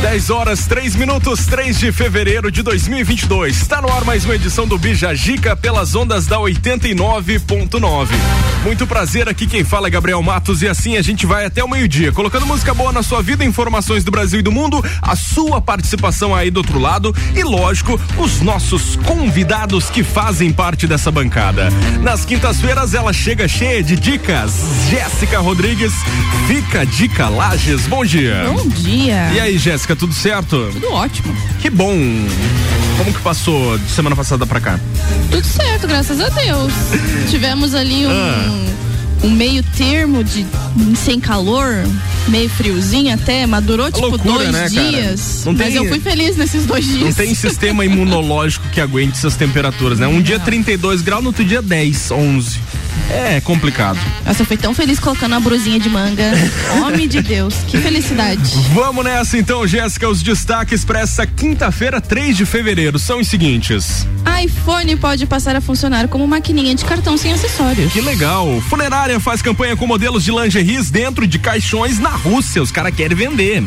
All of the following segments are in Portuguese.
10 horas, 3 minutos, 3 de fevereiro de 2022. Está no ar mais uma edição do Bija Gica pelas ondas da 89.9. Muito prazer, aqui quem fala é Gabriel Matos e assim a gente vai até o meio-dia, colocando música boa na sua vida, informações do Brasil e do mundo, a sua participação aí do outro lado e, lógico, os nossos convidados que fazem parte dessa bancada. Nas quintas-feiras ela chega cheia de dicas. Jéssica Rodrigues, fica dica Lages. Bom dia. Bom dia. E aí, Jéssica? Jéssica, tudo certo? Tudo ótimo. Que bom. Como que passou de semana passada pra cá? Tudo certo, graças a Deus. Tivemos ali um, ah. Um meio termo de sem calor, meio friozinho até, mas durou tipo loucura, dois né, dias. Não mas tem, eu fui feliz nesses dois dias. Não tem sistema imunológico que aguente essas temperaturas, né? Um não. dia 32 graus, no outro dia 10, 11. É complicado. Nossa, eu fui tão feliz colocando a brusinha de manga. Homem de Deus, que felicidade. Vamos nessa então, Jéssica. Os destaques para essa quinta-feira, 3 de fevereiro, são os seguintes: iPhone pode passar a funcionar como maquininha de cartão sem acessórios. Que legal. Funerária faz campanha com modelos de lingeries dentro de caixões na Rússia. Os caras querem vender.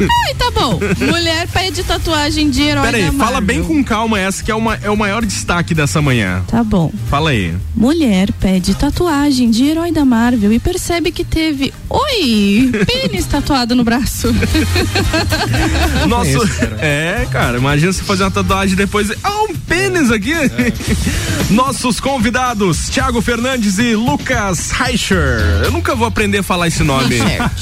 Ai, tá bom. Mulher pede tatuagem de herói Peraí, fala bem com calma essa que é, uma, é o maior destaque dessa manhã. Tá bom. Fala aí. Mulher pede tatuagem de herói da Marvel e percebe que teve, oi, pênis tatuado no braço. Nosso, é, cara, imagina você fazer uma tatuagem depois, ah, um pênis aqui. É. Nossos convidados, Thiago Fernandes e Lucas Reicher. Eu nunca vou aprender a falar esse nome.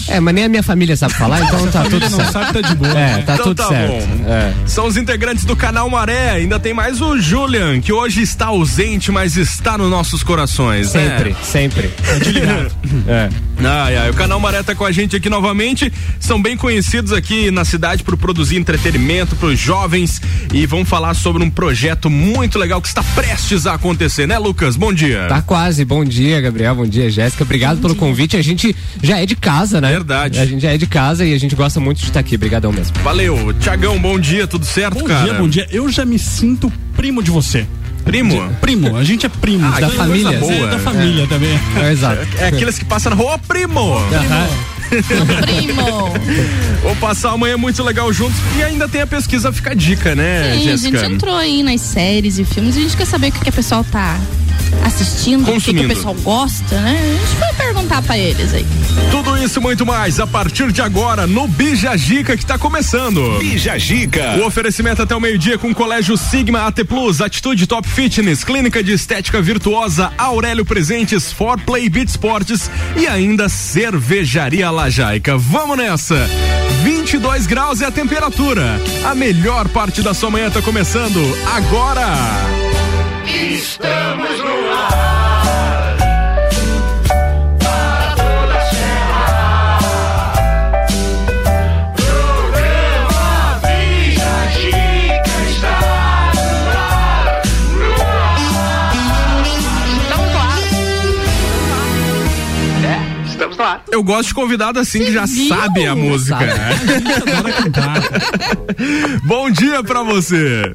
É, mas nem a minha família sabe falar, então tá tudo certo sabe, tá de boa. É, tá então tudo tá certo. É. São os integrantes do canal Maré. Ainda tem mais o Julian, que hoje está ausente, mas está nos nossos corações. Sempre, né? sempre. É. Ai, ai, o canal Maré tá com a gente aqui novamente. São bem conhecidos aqui na cidade por produzir entretenimento para os jovens e vão falar sobre um projeto muito legal que está prestes a acontecer, né, Lucas? Bom dia. Tá quase. Bom dia, Gabriel. Bom dia, Jéssica. Obrigado Bom pelo dia. convite. A gente já é de casa, né? Verdade. A gente já é de casa e a gente gosta muito de estar aqui. Obrigadão mesmo. Valeu. Tiagão, bom dia. Tudo certo, bom cara? Bom dia, bom dia. Eu já me sinto primo de você. Primo? primo, a gente é primo. Ah, da família. Boa. É, da família é. também. É, exato. É, é aqueles que passam na rua, primo. Primo. primo. Vou passar amanhã muito legal juntos e ainda tem a pesquisa Fica a Dica, né, Sim, Jéssica? a gente entrou aí nas séries e filmes e a gente quer saber o que, que a pessoal tá assistindo, o que, que, o pessoal gosta, né? A gente vai perguntar para eles aí. Tudo isso e muito mais a partir de agora no Bija Gica que está começando. Bija Gica. O oferecimento até o meio-dia com o Colégio Sigma AT Plus, Atitude Top Fitness, Clínica de Estética Virtuosa, Aurélio Presentes, For Play Beat Sports e ainda Cervejaria Lajaica. Vamos nessa! 22 graus é a temperatura. A melhor parte da sua manhã está começando agora. Estamos no ar. Para toda a serra. Programa Vija Chica está no ar. No ar. Estamos no ar. É, estamos no ar. Eu gosto de convidado assim que já viu? sabe a música. Sabe. Né? Bom dia pra você.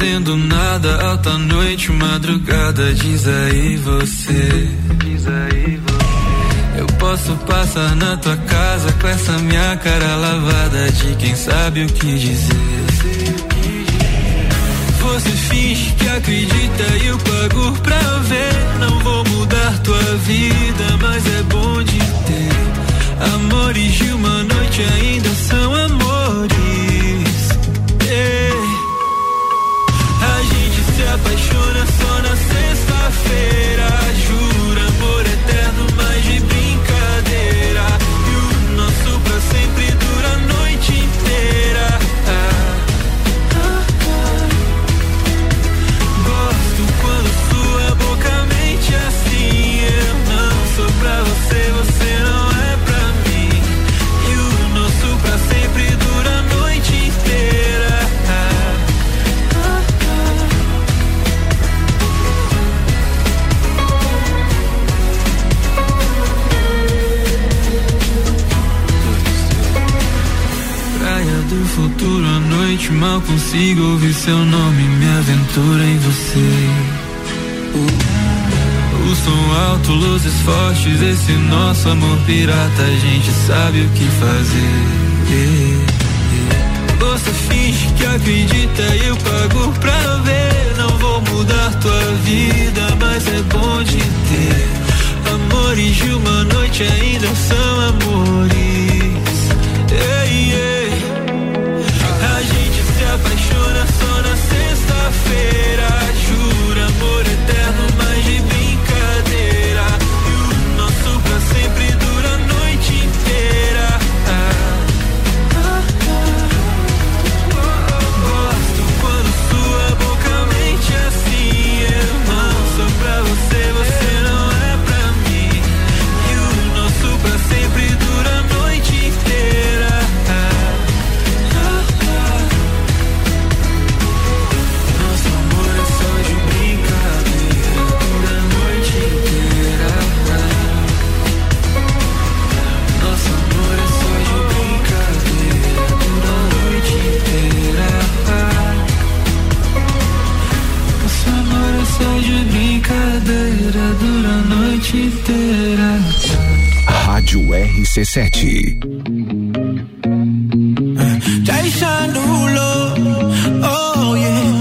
fazendo nada alta noite, madrugada, diz aí você. Diz aí você. Eu posso passar na tua casa com essa minha cara lavada de quem sabe o que dizer. Você finge que acredita e eu pago pra ver. Não vou mudar tua vida, mas é bom de ter. Amores de uma noite ainda são amores. funciona só na sexta-feira. mal consigo ouvir seu nome, me aventura em você. O som alto, luzes fortes, esse nosso amor pirata, a gente sabe o que fazer. Você finge que acredita e eu pago pra ver. Não vou mudar tua vida, mas é bom de ter. Amores de uma noite ainda são amores. Yeah, yeah. espera RC7. Oh, yeah.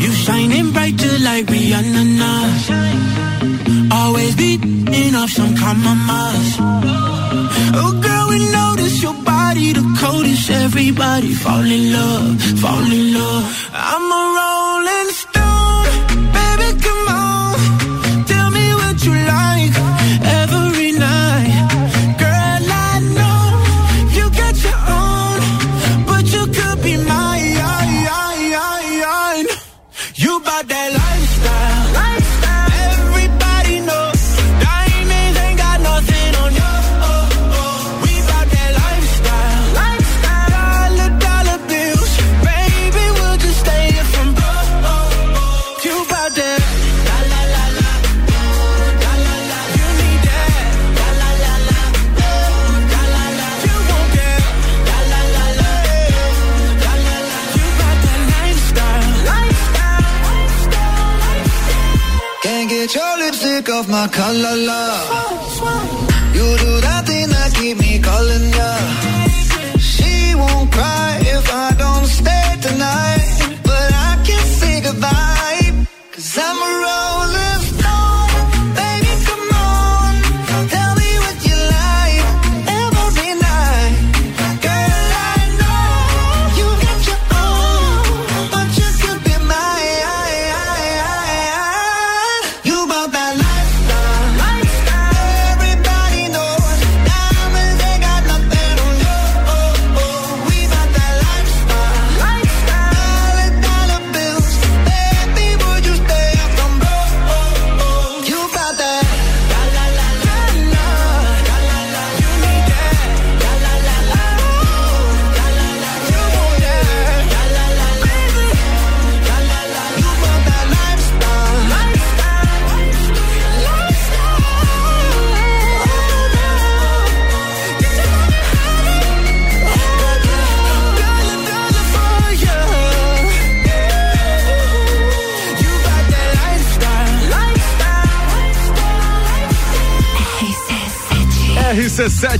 You shining brighter like Rihanna. Always beating off some compromise. Oh, girl, we notice your body the coldest. Everybody fall in love, fall in love.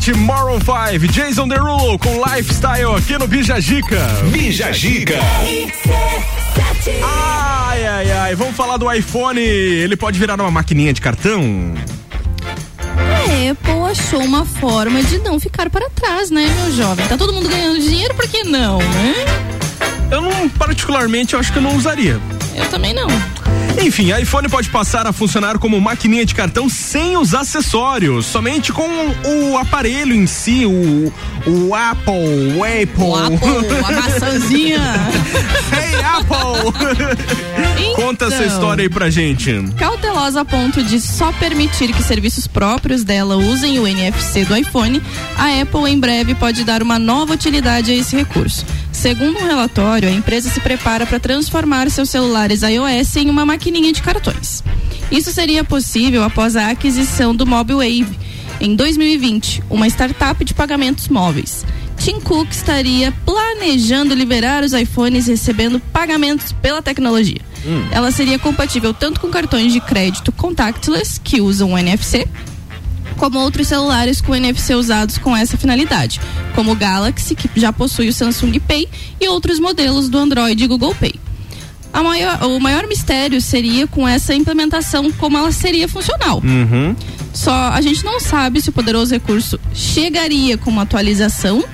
RC7 Maroon 5, Jason Derulo com Lifestyle aqui no Bija Gica. Bija Gica. Ai, ai, ai, vamos falar do iPhone. Ele pode virar uma maquininha de cartão? A Apple achou uma forma de não ficar para trás, né, meu jovem? Tá todo mundo ganhando dinheiro, por que não, né? Eu não, particularmente, eu acho que eu não usaria. Eu também não. Enfim, iPhone pode passar a funcionar como maquininha de cartão sem os acessórios, somente com o aparelho em si, o, o Apple, o Apple. O Apple, a maçãzinha. hey, Apple! Conta essa Então. história aí pra gente. Cautelosa a ponto de só permitir que serviços próprios dela usem o NFC do iPhone, a Apple em breve pode dar uma nova utilidade a esse recurso. Segundo um relatório, a empresa se prepara para transformar seus celulares iOS em uma maquininha de cartões. Isso seria possível após a aquisição do Mobile Wave em 2020, uma startup de pagamentos móveis. Tim Cook estaria planejando liberar os iPhones recebendo pagamentos pela tecnologia. Ela seria compatível tanto com cartões de crédito contactless, que usam o NFC, como outros celulares com NFC usados com essa finalidade, como o Galaxy, que já possui o Samsung Pay, e outros modelos do Android e Google Pay. Maior- o maior mistério seria com essa implementação, como ela seria funcional. Uhum. Só a gente não sabe se o poderoso recurso chegaria com uma atualização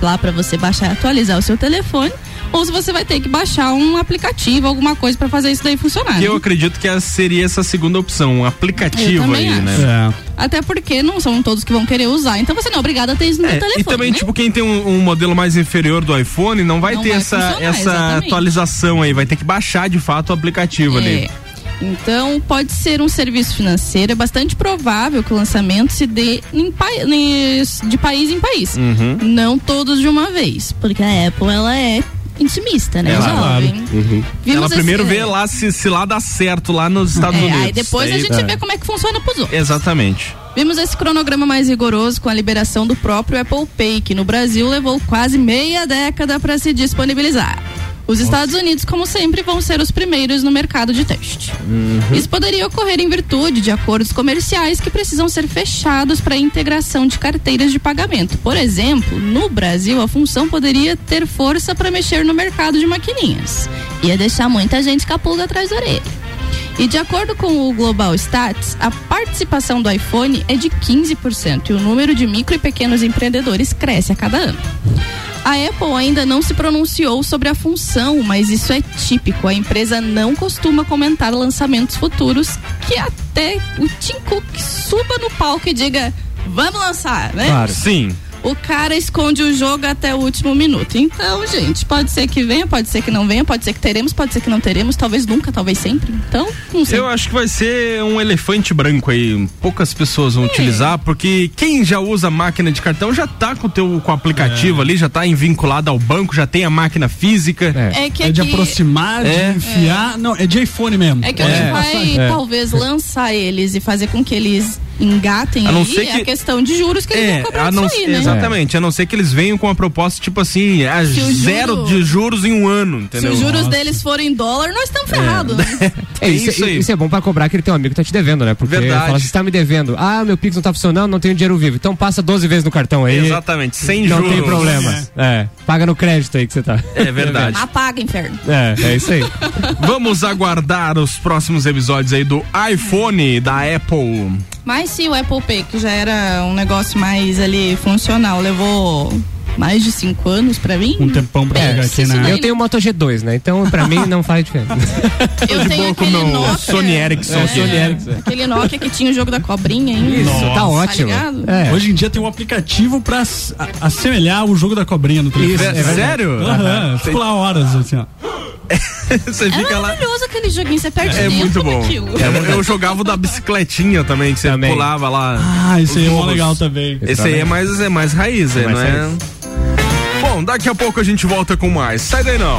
lá para você baixar e atualizar o seu telefone, ou se você vai ter que baixar um aplicativo, alguma coisa para fazer isso daí funcionar. Que né? eu acredito que essa seria essa segunda opção, um Eu aplicativo aí, acho. né? Até porque não são todos que vão querer usar, então você não é obrigado a ter isso no É, telefone. e também, né? tipo, quem tem um, um modelo mais inferior do iPhone não vai Não ter vai essa, essa exatamente. atualização aí, vai ter que baixar de fato o aplicativo ali. É. Então, pode ser um serviço financeiro. É bastante provável que o lançamento se dê em pa- de país em país. Uhum. Não todos de uma vez. Porque a Apple, ela é intimista, né, É, jovem? Uhum. Vimos Ela primeiro esse- vê lá se, se lá dá certo lá nos Estados É, Unidos. aí depois a Aí- gente vê como é que funciona pros outros. Exatamente. Vimos esse cronograma mais rigoroso com a liberação do próprio Apple Pay, que no Brasil levou quase meia década para se disponibilizar. Os Estados Unidos, como sempre, vão ser os primeiros no mercado de teste. Isso poderia ocorrer em virtude de acordos comerciais que precisam ser fechados para a integração de carteiras de pagamento. Por exemplo, no Brasil, a função poderia ter força para mexer no mercado de maquininhas. Ia deixar muita gente com a pulga atrás da orelha. E de acordo com o Global Stats, a participação do iPhone é de 15% e o número de micro e pequenos empreendedores cresce a cada ano. A Apple ainda não se pronunciou sobre a função, mas isso é típico. A empresa não costuma comentar lançamentos futuros que até o Tim Cook suba no palco e diga vamos lançar, né? Claro. Sim o cara esconde o jogo até o último minuto. Então, gente, pode ser que venha, pode ser que não venha, pode ser que teremos, pode ser que não teremos, talvez nunca, talvez sempre. Então, não sei. Eu acho que vai ser um elefante branco aí. Poucas pessoas vão É. utilizar, porque quem já usa máquina de cartão já tá com o teu com o aplicativo ali, já tá vinculado ao banco, já tem a máquina física. É que É de aproximar, É. de enfiar. Não, é de iPhone mesmo. É que a gente vai É. talvez lançar eles e fazer com que eles engatem A não aí ser é que- a questão de juros que eles vão É, cobrar a não, aí, né? exatamente, a não ser que eles venham com uma proposta tipo assim, a Se zero juro- de juros em um ano, Se entendeu? os juros deles forem em dólar, nós estamos ferrados. né? É, isso, isso aí. isso é bom pra cobrar aquele teu amigo que tá te devendo, né? Porque Verdade. fala, você tá me devendo. Ah, meu Pix não tá funcionando, não tenho dinheiro vivo. Então passa 12 vezes no cartão aí. Exatamente, sem não juros. tem problema. É. Paga no crédito aí que você tá. É verdade. Apaga, inferno. É, é isso aí. Vamos aguardar os próximos episódios aí do iPhone da Apple. Mas se o Apple Pay, que já era um negócio mais ali funcional, levou mais de cinco anos pra mim. Um tempão pra É, chegar aqui, né? Eu tenho o Moto G2, né? Então pra mim não faz diferença. Eu tenho aquele meu Nokia. Sony Ericsson É. Sony Ericsson. Aquele Nokia que tinha o jogo da cobrinha ainda. Isso, tá ótimo. ligado? É. Hoje em dia tem um aplicativo pra assemelhar o jogo da cobrinha no telefone. Isso, é verdade. Sério? Aham, fico lá horas, assim, ó. Você É fica lá. maravilhoso aquele joguinho, você perde É muito bom. naquilo. Eu, eu jogava o da bicicletinha também, que você Também. pulava lá. Ah, esse aí é mó legal também. Esse aí é mais, é mais raiz, é, Mais não é? Bom, daqui a pouco a gente volta com mais. Sai daí não.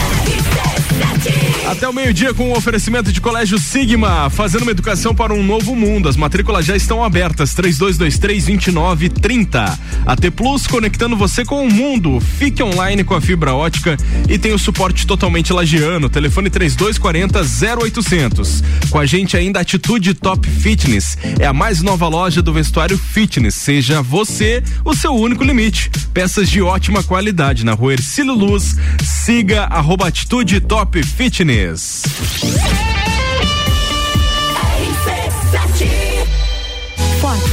Até o meio-dia com o oferecimento de Colégio Sigma, fazendo uma educação para um novo mundo. As matrículas já estão abertas. 3223-2930. AT Plus conectando você com o mundo. Fique online com a fibra ótica e tem o suporte totalmente lagiano. Telefone 3240-0800. Com a gente ainda Atitude Top Fitness. É a mais nova loja do vestuário fitness. Seja você o seu único limite. Peças de ótima qualidade na rua Ercílio Luz. Siga arroba Atitude Top Fitness. Nunes.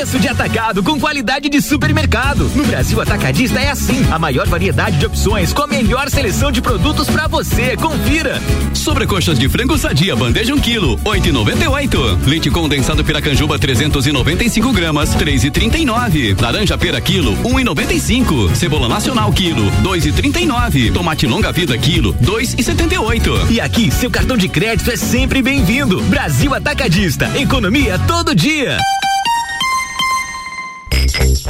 Preço de atacado com qualidade de supermercado. No Brasil Atacadista é assim. A maior variedade de opções com a melhor seleção de produtos pra você. Confira. Sobrecoxas de frango sadia, bandeja 1 um quilo, 8,98. Leite condensado Piracanjuba 395 gramas, 3,39. Laranja pera quilo, 1,95. Cebola nacional quilo, 2,39. Tomate longa vida quilo, 2,78. E aqui, seu cartão de crédito é sempre bem-vindo. Brasil Atacadista. Economia todo dia. Thank you.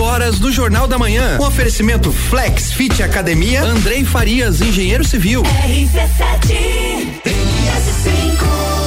8 horas do Jornal da Manhã. Um oferecimento Flex Fit Academia, Andrei Farias, engenheiro civil. RC7 5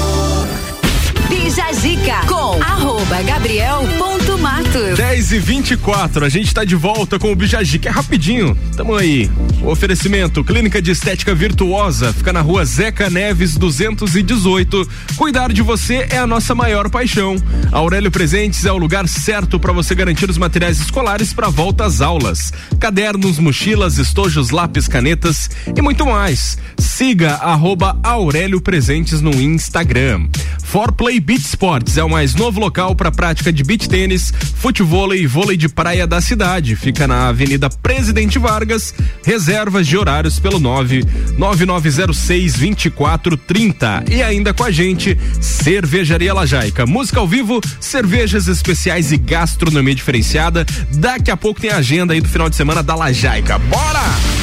Bijagica com arroba gabriel.matos. 10 e 24 a gente está de volta com o Bijagica. É rapidinho. Tamo aí. O oferecimento, Clínica de Estética Virtuosa, fica na rua Zeca Neves 218. Cuidar de você é a nossa maior paixão. Aurélio Presentes é o lugar certo para você garantir os materiais escolares para volta às aulas. Cadernos, mochilas, estojos, lápis, canetas e muito mais. Siga arroba Aurélio Presentes no Instagram. For Play Beach Sports é o mais novo local para prática de beach tênis, futevôlei e vôlei de praia da cidade. Fica na Avenida Presidente Vargas. Reservas de horários pelo 9 9906 2430. E ainda com a gente, Cervejaria Lajaica. Música ao vivo, cervejas especiais e gastronomia diferenciada. Daqui a pouco tem a agenda aí do final de semana da Lajaica. Bora!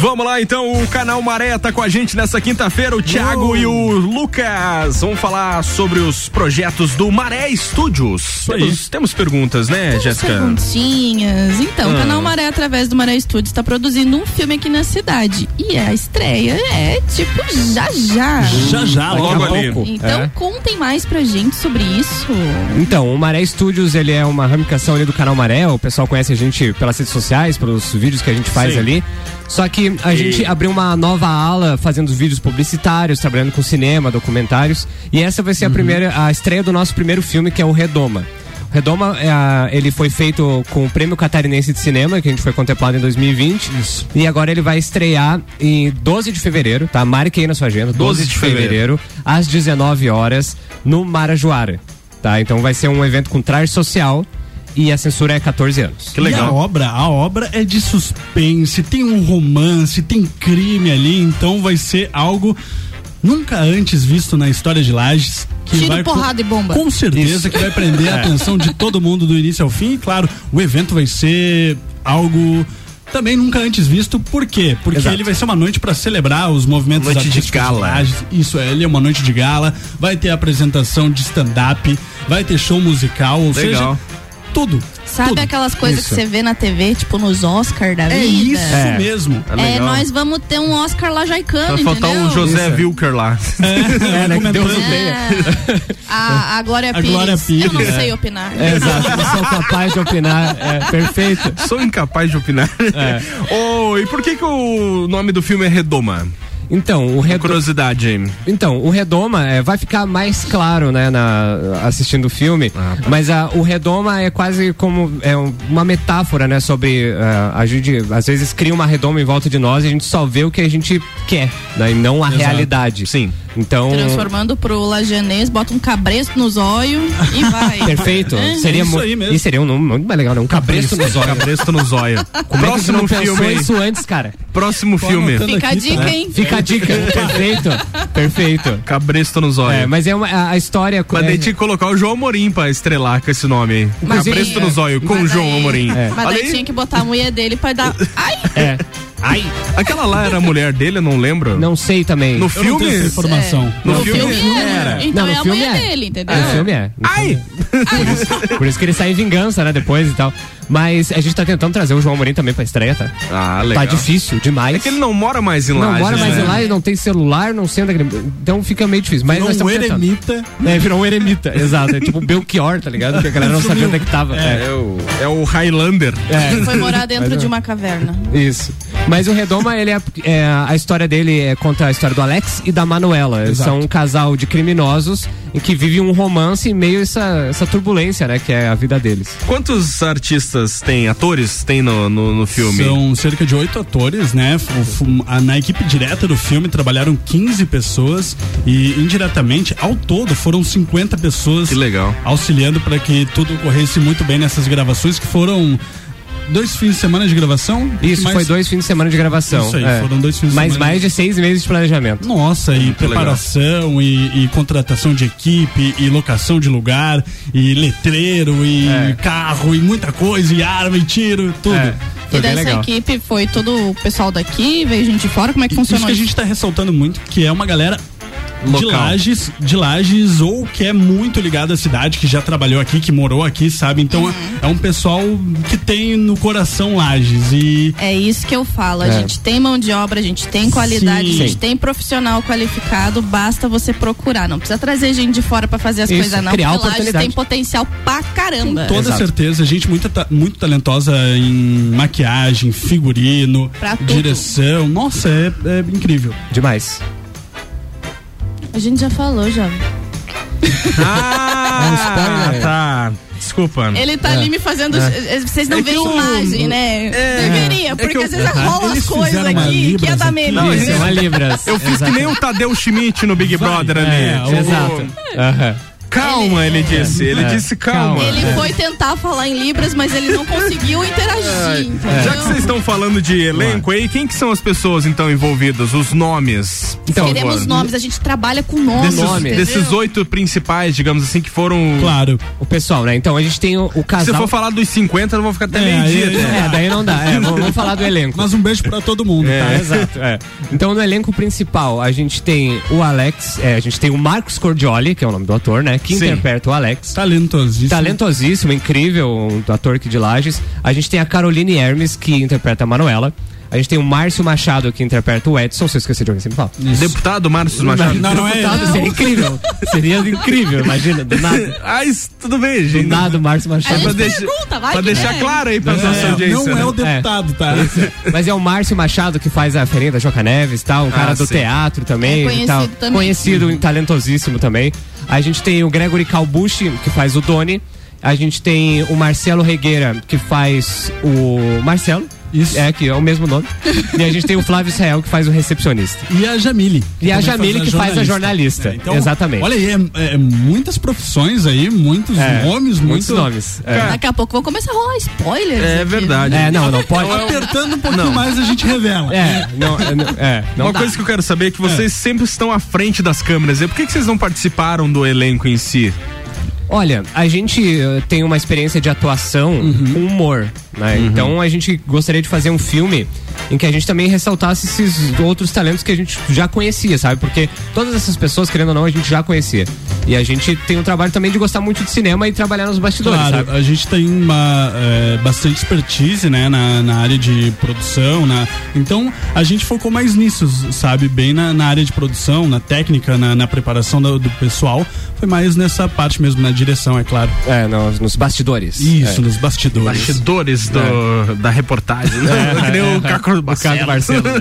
Vamos lá então, o canal Maré tá com a gente nessa quinta-feira, o Thiago e o Lucas. Vamos falar sobre os projetos do Maré Studios. Temos, temos perguntas, né, Jéssica? Perguntinhas. Então, o Ah. canal Maré, através do Maré Studios, está produzindo um filme aqui na cidade. E a estreia é tipo já já. Já já, daqui Logo a ali. pouco. Então, É. contem mais pra gente sobre isso. Então, o Maré Studios, ele é uma ramificação ali do canal Maré. O pessoal conhece a gente pelas redes sociais, pelos vídeos que a gente faz Sim. ali. Só que a E- gente abriu uma nova ala fazendo vídeos publicitários, trabalhando com cinema, documentários. E essa vai ser a primeira, a estreia do nosso primeiro filme, que é o Redoma. Redoma, é ele foi feito com o Prêmio Catarinense de Cinema, que a gente foi contemplado em 2020. E agora ele vai estrear em 12 de fevereiro, tá? Marque aí na sua agenda. 12, de fevereiro, às 19 horas, no Marajoara. Tá? Então vai ser um evento com traje social e a censura é 14 anos. E a obra, a obra é de suspense, tem um romance, tem crime ali, então vai ser algo nunca antes visto na história de Lages. Que Tiro, vai porrada e bomba. Com certeza Isso. que vai prender a É. atenção de todo mundo do início ao fim. E claro, o evento vai ser algo também nunca antes visto. Por quê? Porque Exato. ele vai ser uma noite para celebrar os movimentos Noite de gala. Lages. Isso, é, ele é uma noite de gala. Vai ter apresentação de stand-up, vai ter show musical, ou Legal. seja, tudo. Sabe tudo. aquelas coisas Isso. que você vê na TV, tipo nos Oscar da É vida? isso É. mesmo. É É, nós vamos ter um Oscar lajaicano, Vai faltar entendeu? o José Wilker lá. É, né, que Deus o A, a Glória A Pires. Glória Pires, Eu não é. sei opinar. É, exato, não sou capaz de opinar. É, perfeito. Sou incapaz de opinar. Oh, e por que que o nome do filme é Redoma? Então, o Redoma. Curiosidade aí. Então, o Redoma é, vai ficar mais claro, né, na, assistindo o filme. Mas a, o Redoma é quase como é um- uma metáfora, né, sobre ah, a gente às vezes cria uma redoma em volta de nós e a gente só vê o que a gente quer, né, e não a Exato. realidade. Sim. Então. Transformando pro lajanês, bota um cabresto nos olhos e vai. Perfeito. É. Seria mu- E seria um nome muito mais legal, né? Um cabresto no zóio. Cabresto no zóio. Como é que não Próximo filme. isso antes, cara? Próximo Tô filme. Fica a dica, hein? Fica a dica. Perfeito. Perfeito. Cabresto no zóio. É, mas é uma, a, a história. Mas é- daí tinha que colocar o João Amorim pra estrelar com esse nome aí. Mas Cabresto ele- no zóio com o Mas João Amorim. Mas Olha daí aí. tinha que botar a mulher dele pra dar. Ai! É. Ai. Aquela lá era a mulher dele, eu não lembro. Não sei também. No Eu não filme? informação. No, No filme, filme é. era. Então Não, é no a filme mulher é. dele, entendeu? No filme é. No Ai! Por isso, por isso que ele sai em vingança, né? Depois e tal. Mas a gente tá tentando trazer o João Amorim também pra estreia, tá? Ah, legal. Tá difícil demais. É que ele não mora mais em não Lages, mora mais né? em lá e não tem celular, não sei onde é que ele... Então fica meio difícil. Mas Virou nós um estamos tentando. eremita. É, virou um eremita, exato. É tipo um Belchior, tá ligado? Que a galera não sabia onde é que tava. É, o, é o Highlander. É. Foi morar dentro Mas de é. uma caverna. Isso. Mas o Redoma, ele é, é, a história dele é, conta a história do Alex e da Manuela. Exato. são um casal de criminosos em que vive um romance em meio a essa, essa turbulência, né? Que é a vida deles. Quantos artistas tem, atores tem no, no, no filme? São cerca de oito atores, né? Na equipe direta do filme trabalharam 15 pessoas e indiretamente, ao todo, foram 50 pessoas Que legal. auxiliando para que tudo ocorresse muito bem nessas gravações que foram dois fins de semana de gravação? Isso, Mas- foi dois fins de semana de gravação. Isso aí, é. foram dois fins de Mas semana. mais de seis meses de planejamento. Nossa, e preparação, e, e contratação de equipe, e locação de lugar, e letreiro, e É. carro, e muita coisa, e arma, e tiro, tudo. É. E dessa equipe foi todo o pessoal daqui, veio gente de fora, como é que Isso funcionou que a gente tá ressaltando muito, que é uma galera de Local. lages, de lages ou que é muito ligado à cidade, que já trabalhou aqui, que morou aqui, sabe? Então é um pessoal que tem no coração lages e É isso que eu falo. A É. gente tem mão de obra, a gente tem qualidade, Sim. a gente tem profissional qualificado, basta você procurar. Não precisa trazer gente de fora pra fazer as Isso, coisas, não. criar porque Lages tem potencial pra caramba. Com toda certeza, gente muito, muito talentosa em maquiagem, figurino, Pra tudo. direção. Nossa, é, é incrível. Demais. A gente já falou, já. Ah, tá. Desculpa. Ele tá É. ali me fazendo. É. eh, Vocês não É veem eu- imagem, né? Deveria, É porque que eu- às vezes rola as coisas uma aqui que ia Libras dar aqui. meme. Não, entendeu? eles- Eu fiz que nem o Tadeu Schmidt no Big Brother ali. É, o- Exato. Aham. Calma, ele disse. Ele É. disse calma. Ele foi tentar falar em Libras, mas ele não conseguiu interagir. entendeu? Já que vocês estão falando de elenco aí, quem que são as pessoas então envolvidas? Os nomes? Então, Queremos favor. nomes, a gente trabalha com nomes. Desses, entendeu? desses oito principais, digamos assim, que foram. Claro. O pessoal, né? Então a gente tem o, o Se casal. for falar dos 50, eu vou ficar até É, meio-dia. né? É, daí não dá. É, vamos, vamos falar do elenco. Mas um beijo pra todo mundo, É, tá? exato. é. Então no elenco principal a gente tem o Alex, é, a gente tem o Marcos Cordioli, que é o nome do ator, né? Que Sim. interpreta o Alex. Talentosíssimo. Talentosíssimo, incrível, um ator aqui de Lages. A gente tem a Caroline Hermes, que interpreta a Manuela. A gente tem o Márcio Machado, que interpreta o Edson. Se eu esquecer de alguém, sempre fala. Deputado Márcio Machado. Não, não é- Deputado, seria incrível. Seria incrível, imagina, do nada. Ah, isso, tudo bem, Do gente. nada o Márcio Machado. pra deixar- pergunta, vai Pra deixar é. claro aí pra É, nossa audiência. não é o né? deputado, tá? Mas é o Márcio Machado que faz a feirinha da Joca Neves, tá? Um cara Ah, do sim. teatro também. É e conhecido tal. também. Conhecido e talentosíssimo também. A gente tem o Gregory Calbucci, que faz o Doni. A gente tem o Marcelo Regueira, que faz o. Marcelo. Isso. É, que é o mesmo nome. e a gente tem o Flávio Israel, que faz o recepcionista. E a Jamile. E a Jamile, que faz a jornalista. É, então, Exatamente. Olha aí, é, é muitas profissões aí, muitos É, nomes, muitos muito... nomes. É. Daqui a pouco vão começar a rolar spoilers. É aqui. verdade. É, não, não pode. Apertando um pouquinho mais a gente revela. É, não, é, não- é, não Uma dá. coisa que eu quero saber é que vocês sempre estão à frente das câmeras. E por que, que vocês não participaram do elenco em si? Olha, a gente eh, tem uma experiência de atuação Uhum. com humor, né? Então a gente gostaria de fazer um filme em que a gente também ressaltasse esses outros talentos que a gente já conhecia, sabe? Porque todas essas pessoas, querendo ou não, a gente já conhecia. E a gente tem um trabalho também de gostar muito de cinema e trabalhar nos bastidores, Claro, sabe? a gente tem uma é, bastante expertise, né, na, na área de produção, na, então a gente focou mais nisso, sabe, bem na, na área de produção, na técnica, na, na preparação do, do pessoal, foi mais nessa parte mesmo, na direção, é claro. É, nos, nos bastidores. Isso, É. nos bastidores. Bastidores do, da reportagem. né? Que nem o Caco Barcelos. Barcelos, né?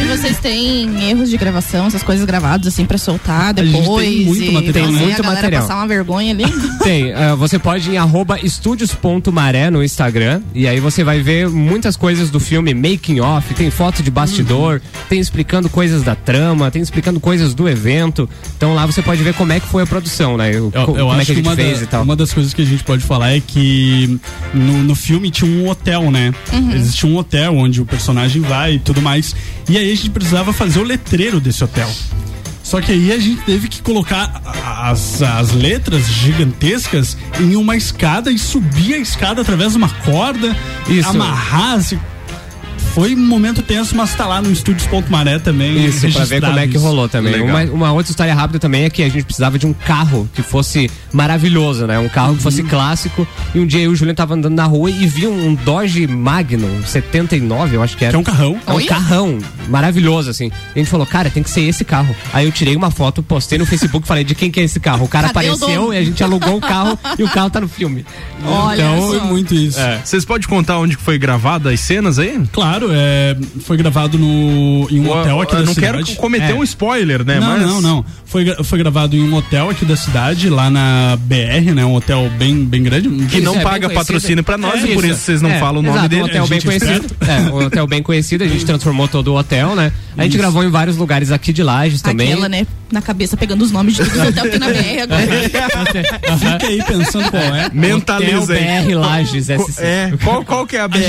E vocês têm erros de gravação, essas coisas gravadas assim pra soltar gente tem depois? muito e material, né? a Muito galera material. passar uma vergonha ali? Tem, ah, você pode ir em arroba estúdios.maré no Instagram e aí você vai ver muitas coisas do filme making off, tem foto de bastidor, tem explicando coisas da trama, tem explicando coisas do evento. Então lá você pode ver como é que foi a produção, né? O- Eu, eu como é acho que a que gente uma, fez da- e tal. uma das coisas que a gente pode falar é que no, no filme tinha um hotel, né? Existia um hotel onde o personagem vai e tudo mais. E aí a gente precisava fazer o letreiro desse hotel. Só que aí a gente teve que colocar as, as letras gigantescas em uma escada e subir a escada através de uma corda, Isso. amarrar. assim. Foi um momento tenso, mas tá lá no Estúdios.maré também. Isso, pra ver como é que rolou também. Uma, uma outra história rápida também é que a gente precisava de um carro que fosse maravilhoso, né? Um carro que fosse clássico. E um dia eu e o Juliano tava andando na rua e vi um Dodge Magnum 79, eu acho que era. Que é um carrão. É um Oi? carrão maravilhoso, assim. E a gente falou, cara, tem que ser esse carro. Aí eu tirei uma foto, postei no Facebook e falei, de quem que é esse carro? O cara Cadê apareceu e a gente alugou o carro e o carro tá no filme. Olha Então, só. foi muito isso. Vocês podem contar onde foi gravada as cenas aí? Claro, é, foi gravado no, em um hotel aqui eu da não cidade. quero cometer É. um spoiler, né? não, Mas não, não. Foi, foi gravado em um hotel aqui da cidade, lá na BR, né? Um hotel bem, bem grande. Que Isso, não é paga patrocínio pra nós É e por isso. isso vocês não É, falam o nome exato, dele. Um hotel bem gente conhecido. É, um hotel bem conhecido. A gente transformou todo o hotel, né? A gente Isso. gravou em vários lugares aqui de Lages também. Aquela, né? Na cabeça pegando os nomes de todos os hotéis que tem na BR agora. Fica aí pensando qual é. Mentaliza aí. BR Lages SC. É, qual, qual que é a BR?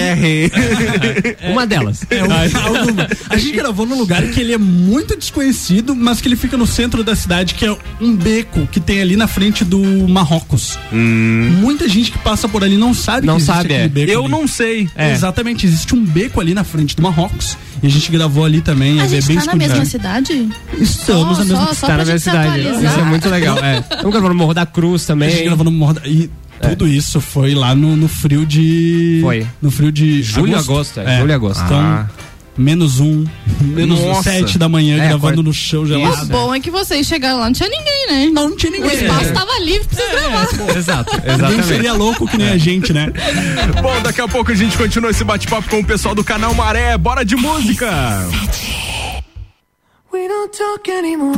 Uma delas. É, um- alguma. A gente gravou num lugar que ele é muito desconhecido, mas que ele fica no centro da cidade, que é um beco que tem ali na frente do Marrocos. Muita gente que passa por ali não sabe Não que existe sabe, é. beco Eu ali. não sei. É. Exatamente, existe um beco ali na frente do Marrocos. E a gente gravou ali também, A é gente bem tá na mesma cidade? Estamos Só- na mesma só- só tá na se cidade. Isso é muito legal. É. Estamos gravando no Morro da Cruz A gente também. gravou no Morro da- E tudo isso foi lá no, no frio de. Foi. No frio de. Julho, agosto, é, julho e agosto. Então, Ah. Menos um, menos Nossa. sete da manhã, É, gravando no chão O gelado. bom é que vocês chegaram lá, não tinha ninguém, né? Não, não tinha ninguém. O espaço É. tava livre pra vocês gravar. Exato, Ninguém exatamente. seria louco que nem a gente, né? Bom, daqui a pouco a gente continua esse bate-papo com o pessoal do canal Maré. Bora de música! We don't talk anymore.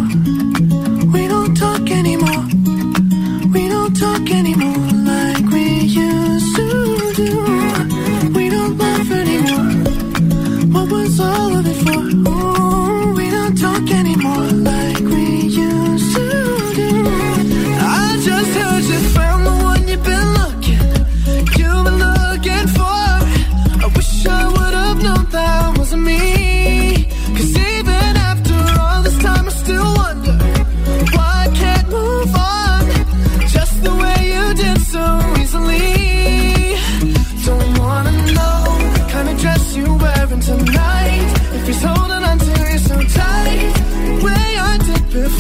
We don't talk anymore. We don't talk anymore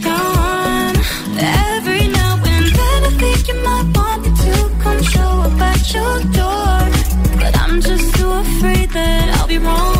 you're gone. Every now and then I think you might want me to come show up at your door. But I'm just too afraid that I'll be wrong.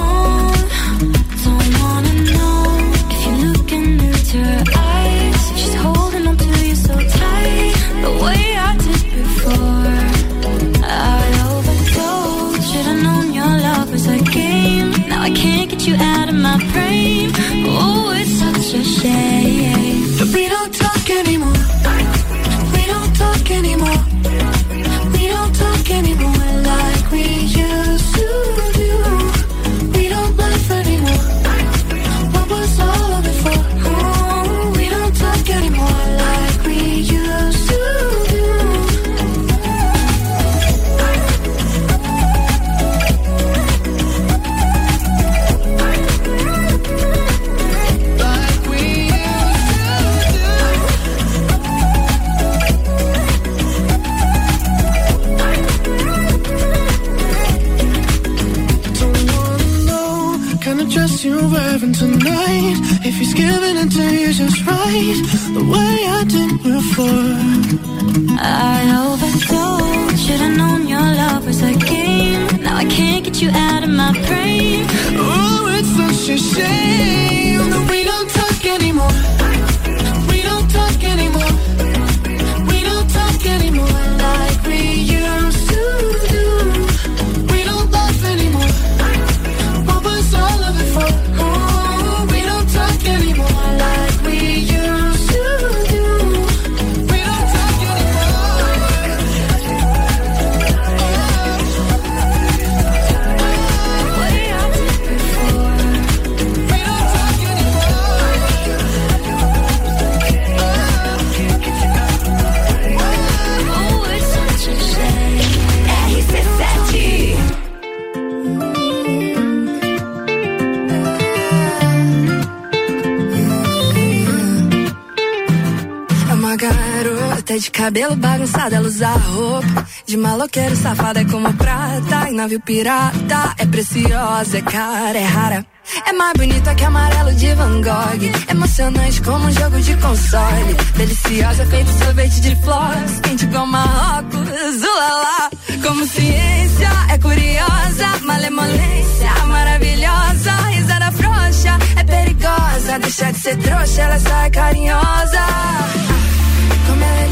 errado ela usa roupa de maloqueiro safada é como prata. E navio pirata é preciosa, é cara, é rara. É mais bonita que amarelo de Van Gogh. Emocionante como um jogo de console. Deliciosa, feito sorvete de flores. Quente igual Marrocos, ulala. Como ciência, é curiosa. Malemolência, maravilhosa. Risada frouxa, é perigosa. Deixa de ser trouxa, ela só é carinhosa.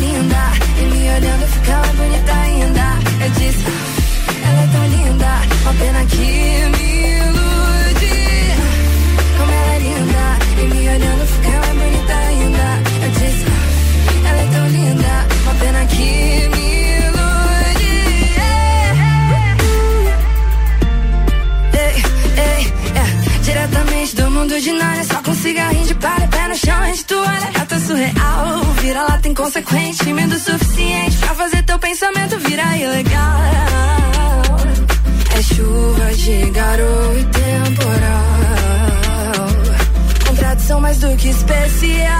Linda, e me olhando fica mais bonita ainda. Eu disse, ela é tão linda, uma pena que me ilude. Como ela é linda, e me olhando fica mais bonita ainda. Eu disse, ela é tão linda, uma pena que me ilude. Ei, ei, é, diretamente do mundo de Narnia, só com cigarrinho de palha, pé no chão, de toalha, gata surreal. Vira lá, tem consequente, tímido o suficiente pra fazer teu pensamento virar ilegal. É chuva de garoto e temporal. Contradição mais do que especial.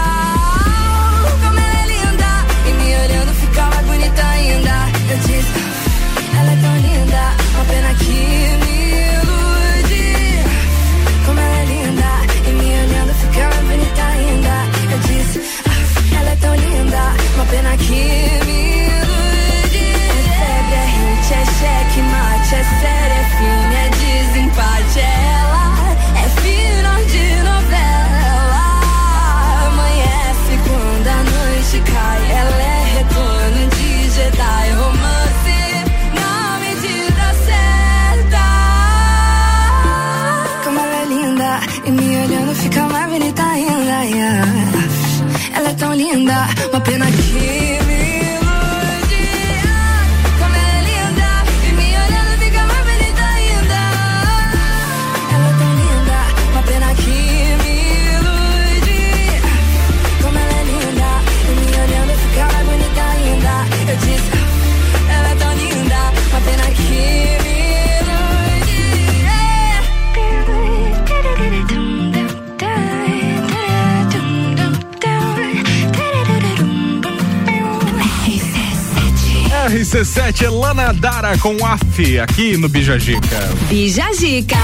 Como ela é linda, e me olhando fica mais bonita ainda. Eu disse, ela é tão linda, uma pena que linda, uma pena que Dara com AF aqui no Bijagica. Bijagica.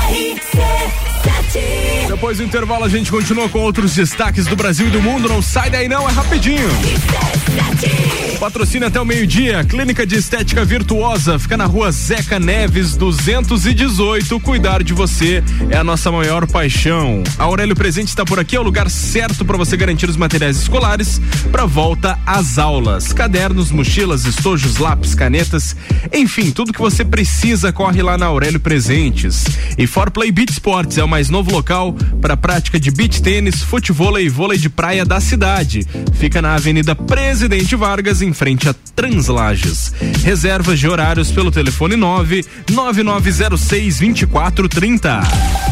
Depois do intervalo a gente continua com outros destaques do Brasil e do mundo. Não sai daí não, é rapidinho. Patrocina até o meio-dia. Clínica de Estética Virtuosa fica na rua Zeca Neves 218. Cuidar de você é a nossa maior paixão. A Aurélio Presente está por aqui, é o lugar certo para você garantir os materiais escolares para volta às aulas. Cadernos, mochilas, estojos, lápis, canetas, enfim, tudo que você precisa corre lá na Aurélio Presentes. E For Play Beach Sports é o mais novo local para prática de beach tênis, futebol e vôlei de praia da cidade. Fica na Avenida Presidente Vargas, em frente a Translages. Reservas de horários pelo telefone 9 9906 2430.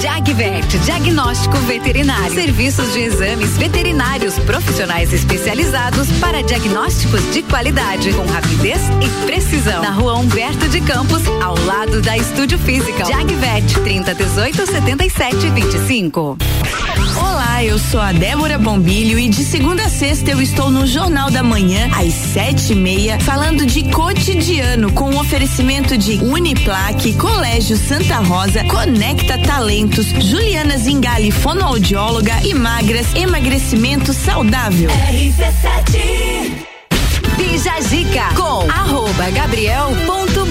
Jagvet, diagnóstico veterinário. Serviços de exames veterinários profissionais especializados para diagnósticos de qualidade, com rapidez e precisão. Na rua Humberto de Campos, ao lado da Estúdio Física. Jagvet, 30 18 77 25. Olá, eu sou a Débora Bombilho e de segunda a sexta eu estou no Jornal da Manhã, às sete e meia, falando de cotidiano com o oferecimento de Uniplaque, Colégio Santa Rosa, Conecta Talento talentos, Juliana Zingali, fonoaudióloga e magras, emagrecimento saudável. Bija Zica com arroba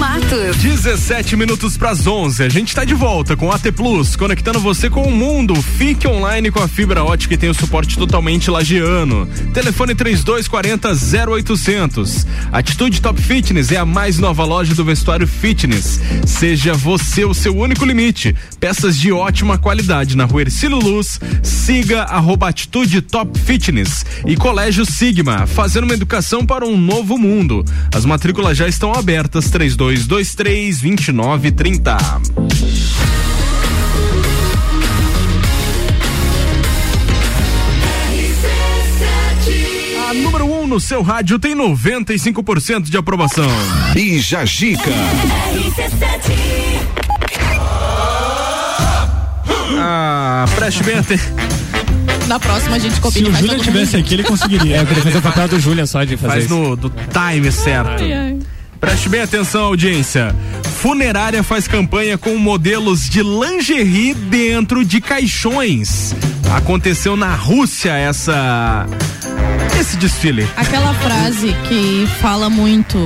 gabriel.matos. 17 minutos pras 11. A gente tá de volta com AT Plus, conectando você com o mundo. Fique online com a fibra ótica e tem o suporte totalmente lagiano. Telefone 3240 0800. Atitude Top Fitness é a mais nova loja do vestuário fitness. Seja você o seu único limite. Peças de ótima qualidade na rua Ercílio Luz. Siga arroba Atitude Top Fitness e Colégio Sigma, fazendo uma educação para um novo mundo. As matrículas já estão abertas 3223 2930. A número 1 um no seu rádio tem 95% de aprovação. Bija Gica. Ah, preste bem atenção. Na próxima a gente Se combina o todo tivesse mundo. aqui, ele conseguiria. É, eu queria fazer o papel do Julian só de fazer Faz isso. no do time certo. Ai, ai. Preste bem atenção, audiência. Funerária faz campanha com modelos de lingerie dentro de caixões. Aconteceu na Rússia essa esse desfile. Aquela frase que fala muito,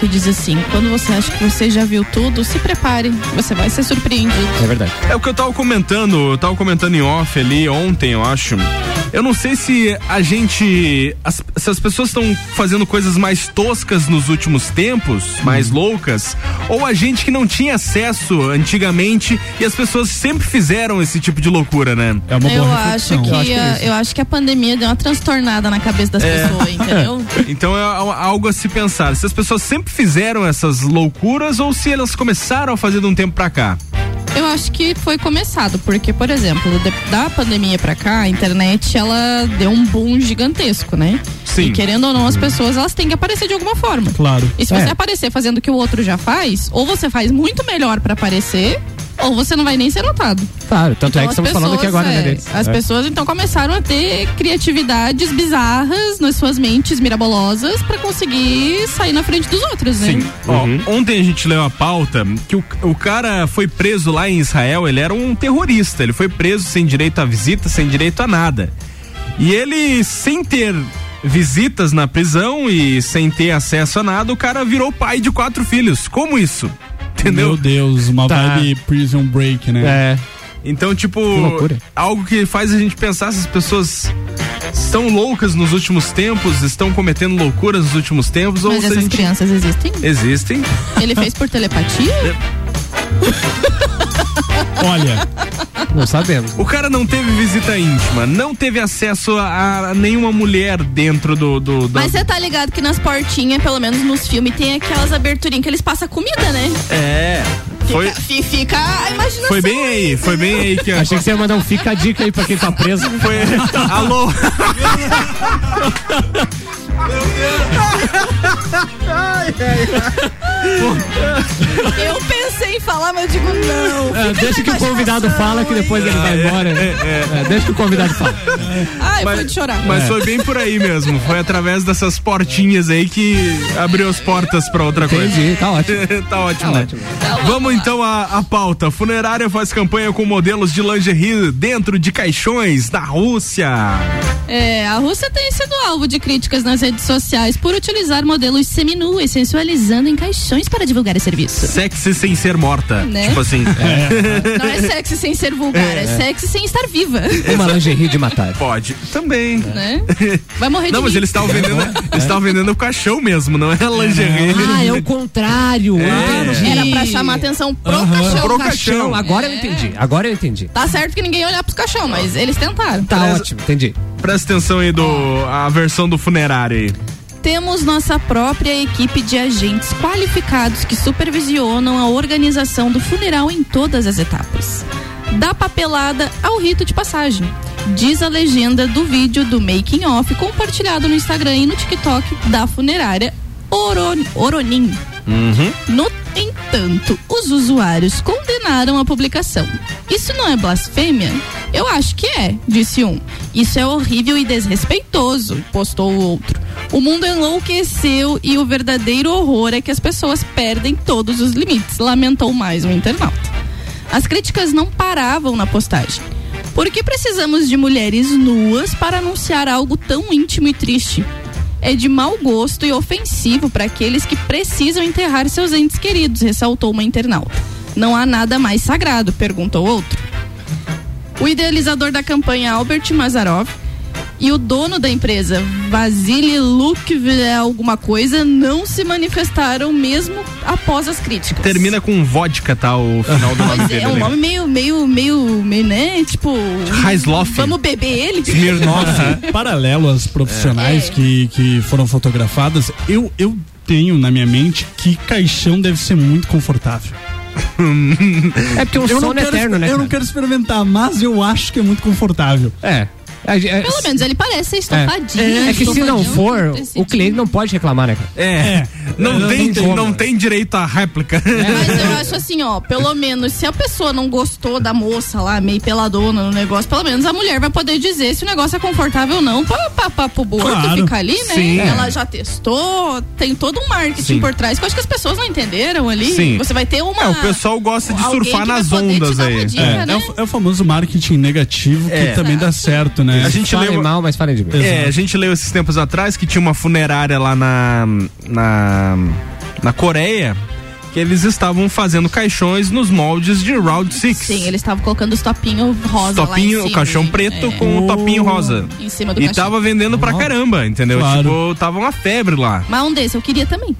que diz assim: quando você acha que você já viu tudo, se prepare, você vai ser surpreendido. É verdade. É o que eu tava comentando, eu tava comentando em off ali ontem, eu acho. Eu não sei se a gente. As, se as pessoas estão fazendo coisas mais toscas nos últimos tempos, mais loucas, ou a gente que não tinha acesso antigamente e as pessoas sempre fizeram esse tipo de loucura, né? É uma Eu acho, que a, eu acho que a pandemia deu uma transtornada na cabeça das É. pessoas, entendeu? Então é al- algo a se pensar. Se as pessoas sempre fizeram essas loucuras ou se elas começaram a fazer de um tempo pra cá. Eu acho que foi começado, porque, por exemplo, da pandemia pra cá, a internet, ela deu um boom gigantesco, né? Sim. E querendo ou não, as pessoas, elas têm que aparecer de alguma forma. Claro. E se É. você aparecer fazendo o que o outro já faz, ou você faz muito melhor pra aparecer, ou você não vai nem ser notado. Claro, tanto é que as estamos falando aqui agora, é, né, deles. As É. pessoas então começaram a ter criatividades bizarras nas suas mentes mirabolosas pra conseguir sair na frente dos outros, né? Sim. Ó, ontem a gente leu a pauta que o, o cara foi preso lá em Israel, ele era um terrorista, ele foi preso sem direito à visita, sem direito a nada. E ele, sem ter visitas na prisão e sem ter acesso a nada, o cara virou pai de quatro filhos. Como isso? Entendeu? Meu Deus, uma Tá. vibe prison break, né? É. Então, tipo, loucura. algo que faz a gente pensar se as pessoas estão loucas nos últimos tempos, estão cometendo loucuras nos últimos tempos, ou Mas se a essas gente. crianças existem? Existem. Ele fez por telepatia? Olha, Não sabemos. O cara não teve visita íntima, não teve acesso a, a nenhuma mulher dentro do. do da- Mas você tá ligado que nas portinhas, pelo menos nos filmes, tem aquelas aberturinhas que eles passam comida, né? É. Foi, Fica, fi- fica a imaginação. foi bem aí, foi bem aí que. Achei que você ia mandar um fica a dica aí pra quem tá preso. Foi. Alô? Eu pensei em falar, mas eu digo não. É, Fica deixa que o convidado fala que depois ele vai embora. É, deixa que o convidado fala. Ai, foi de chorar. Mas foi bem por aí mesmo. Foi através dessas portinhas aí que abriu as portas pra outra coisa. Entendi, tá ótimo. tá ótimo, Tá né? ótimo. Vamos então à, à pauta. Funerária faz campanha com modelos de lingerie dentro de caixões da Rússia. É, a Rússia tem sido alvo de críticas nas redes sociais por utilizar modelos seminuas, sensualizando em caixões para divulgar o serviço. Sexy sem ser morta. Né? Tipo assim. Não é sexy sem ser vulgar, é, sexy sem estar viva. Uma lingerie de matar. Pode. Também. Né? Vai morrer de Não, mas mim. eles estavam vendendo, eles estavam vendendo o caixão mesmo, não é a lingerie. Ah, é o contrário. É. Entendi. Era pra chamar atenção pro Aham. caixão. Pro caixão. Agora eu entendi. Agora eu entendi. Tá certo que ninguém ia olhar pros caixão, mas eles tentaram. Tá Presta- ótimo, entendi. Presta atenção aí do a versão do funerário aí. Temos nossa própria equipe de agentes qualificados que supervisionam a organização do funeral em todas as etapas. Da papelada ao rito de passagem. Diz a legenda do vídeo do making off compartilhado no Instagram e no TikTok da funerária Oron- Oronim. No entanto, os usuários condenaram a publicação. Isso não é blasfêmia? Eu acho que é, disse um. Isso é horrível e desrespeitoso, postou o outro. O mundo enlouqueceu e o verdadeiro horror é que as pessoas perdem todos os limites, lamentou mais um internauta. As críticas não paravam na postagem. Por que precisamos de mulheres nuas para anunciar algo tão íntimo e triste? É de mau gosto e ofensivo para aqueles que precisam enterrar seus entes queridos, ressaltou uma internauta. Não há nada mais sagrado, perguntou outro. O idealizador da campanha, Albert Mazarov, e o dono da empresa, Vasily Lukv alguma coisa, não se manifestaram mesmo após as críticas. Termina com vodka, tá? O final do nome dele. é, um ali. nome meio, meio, meio, meio, né? Tipo. Heisloff. Vamos beber ele? Paralelo às profissionais É. que, que foram fotografadas, eu, eu tenho na minha mente que caixão deve ser muito confortável. É porque um eu não sono quero, eterno, né, Eu cara? não quero experimentar, mas eu acho que é muito confortável. É. Pelo menos ele parece ser estofadinho. É, que se não for, o cliente não pode reclamar, né, cara? É. Não, Não tem, não tem direito à réplica. Mas eu acho assim, ó, pelo menos se a pessoa não gostou da moça lá, meio peladona no negócio, pelo menos a mulher vai poder dizer se o negócio é confortável ou não pra, pra, pra, pro boto Claro. ficar ali, né? Sim. Ela já testou, tem todo um marketing Sim. por trás que eu acho que as pessoas não entenderam ali. Sim. Você vai ter uma. É, o pessoal gosta de surfar nas ondas aí. uma dica, É, né? é o, é o famoso marketing negativo que É. também dá certo, né? A gente Falem leu- mal, mas falem de mim. É, a gente leu esses tempos atrás que tinha uma funerária lá na, na, na Coreia que eles estavam fazendo caixões nos moldes de Round 6. Sim, eles estavam colocando os topinhos rosa lá em Topinho, cima. o caixão preto É. com o topinho rosa. Em cima do E caixão. tava vendendo pra caramba, entendeu? Claro. Tipo, tava uma febre lá. Mas um desse eu queria também.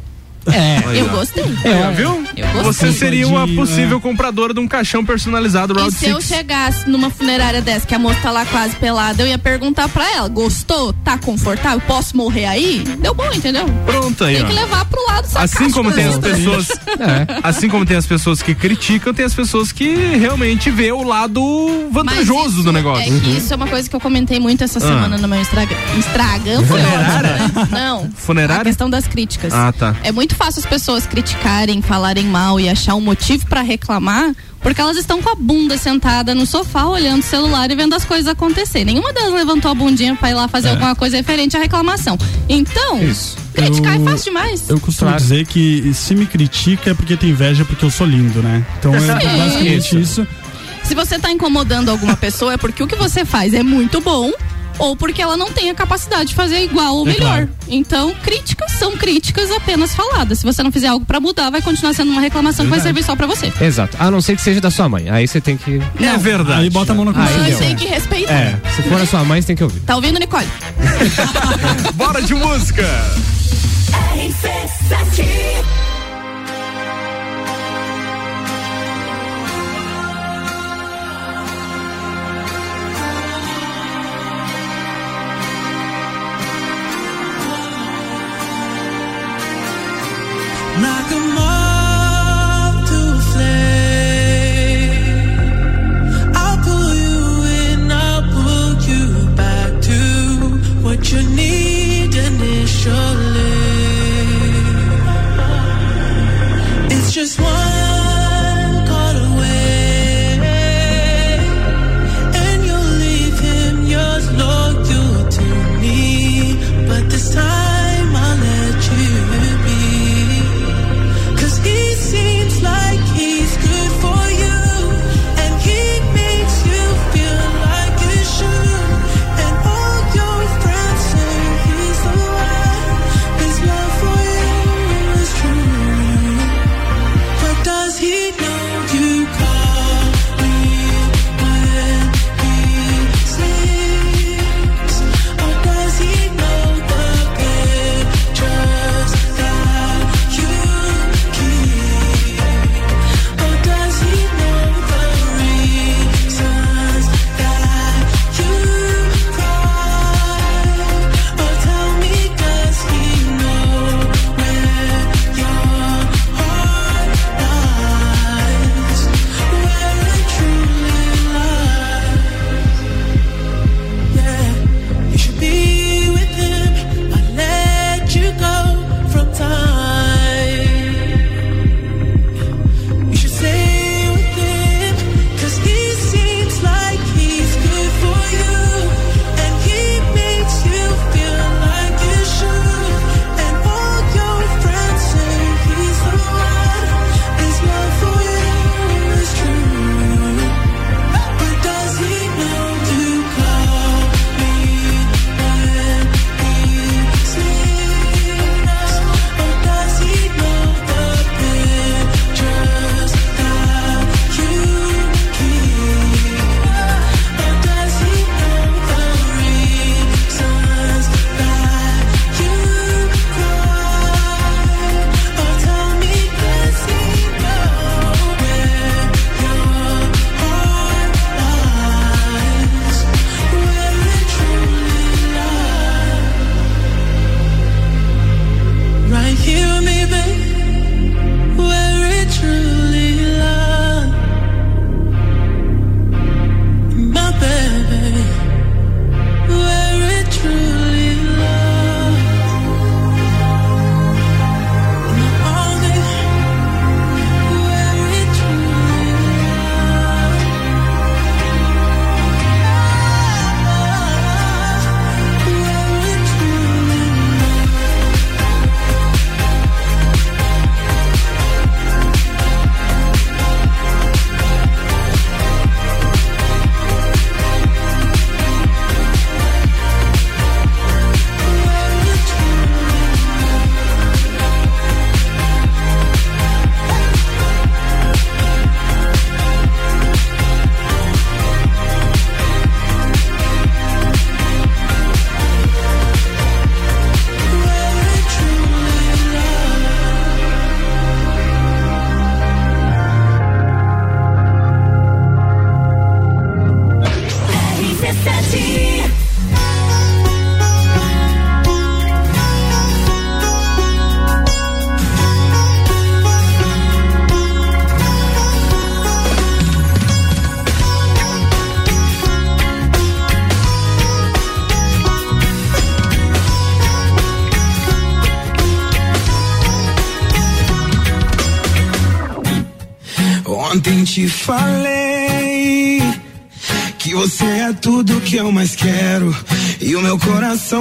É. Eu gostei. É, viu? Eu gostei. Você seria uma possível é. compradora de um caixão personalizado E Round se eu 6. chegasse numa funerária dessa, que a moça tá lá quase pelada, eu ia perguntar pra ela: gostou? Tá confortável? Posso morrer aí? Deu bom, entendeu? Pronto aí, Tem ó. que levar pro lado sarcástico Assim como tem as pessoas, É. assim como tem as pessoas que criticam, tem as pessoas que realmente vê o lado Mas vantajoso isso do negócio. É que isso é uma coisa que eu comentei muito essa Ah. semana no meu Instagram. Instagram foi ótimo, né? Não. Funerária? A questão das críticas. Ah, tá. É muito fácil as pessoas criticarem, falarem mal e achar um motivo pra reclamar, porque elas estão com a bunda sentada no sofá, olhando o celular e vendo as coisas acontecer. Nenhuma delas levantou a bundinha pra ir lá fazer É. alguma coisa referente à reclamação. Então, criticar Eu- é fácil demais. Eu costumo dizer que se me critica é porque tem inveja porque eu sou lindo, né? Então é basicamente isso. Se você tá incomodando alguma pessoa, é porque o que você faz é muito bom ou porque ela não tem a capacidade de fazer igual ou é melhor. Claro. Então, críticas são críticas apenas faladas. Se você não fizer algo para mudar, vai continuar sendo uma reclamação verdade. que vai servir só para você. Exato. A não ser que seja da sua mãe. Aí você tem que. É não. É verdade. Aí bota a mão no coração. Mas tem que respeitar. É. Né? Se for a sua mãe, você tem que ouvir. Tá ouvindo, Nicole? Bora de música! RC7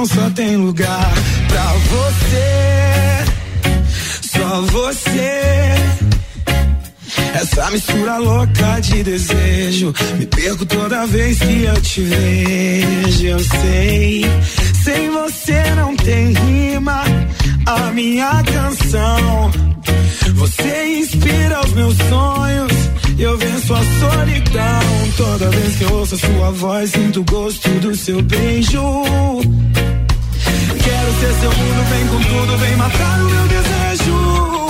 coração só tem lugar pra você. Só você. Essa mistura louca de desejo. Me perco toda vez que eu te vejo. Eu sei, sem você não tem rima. A minha canção. Você inspira os meus sonhos. Eu venço a solidão. Toda vez que eu ouço a sua voz, sinto o gosto do seu beijo. Seu mundo, vem com tudo, vem matar o meu desejo.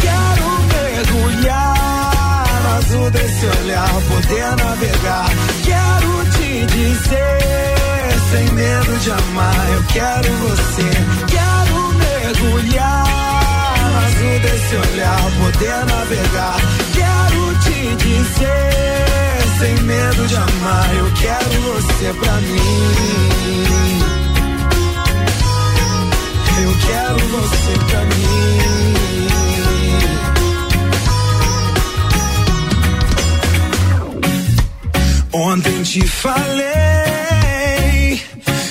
Quero mergulhar no azul desse olhar, poder navegar. Quero te dizer, sem medo de amar, eu quero você. Quero mergulhar no azul desse olhar, poder navegar. Quero te dizer, sem medo de amar, eu quero você pra mim. Eu quero você pra mim. Ontem te falei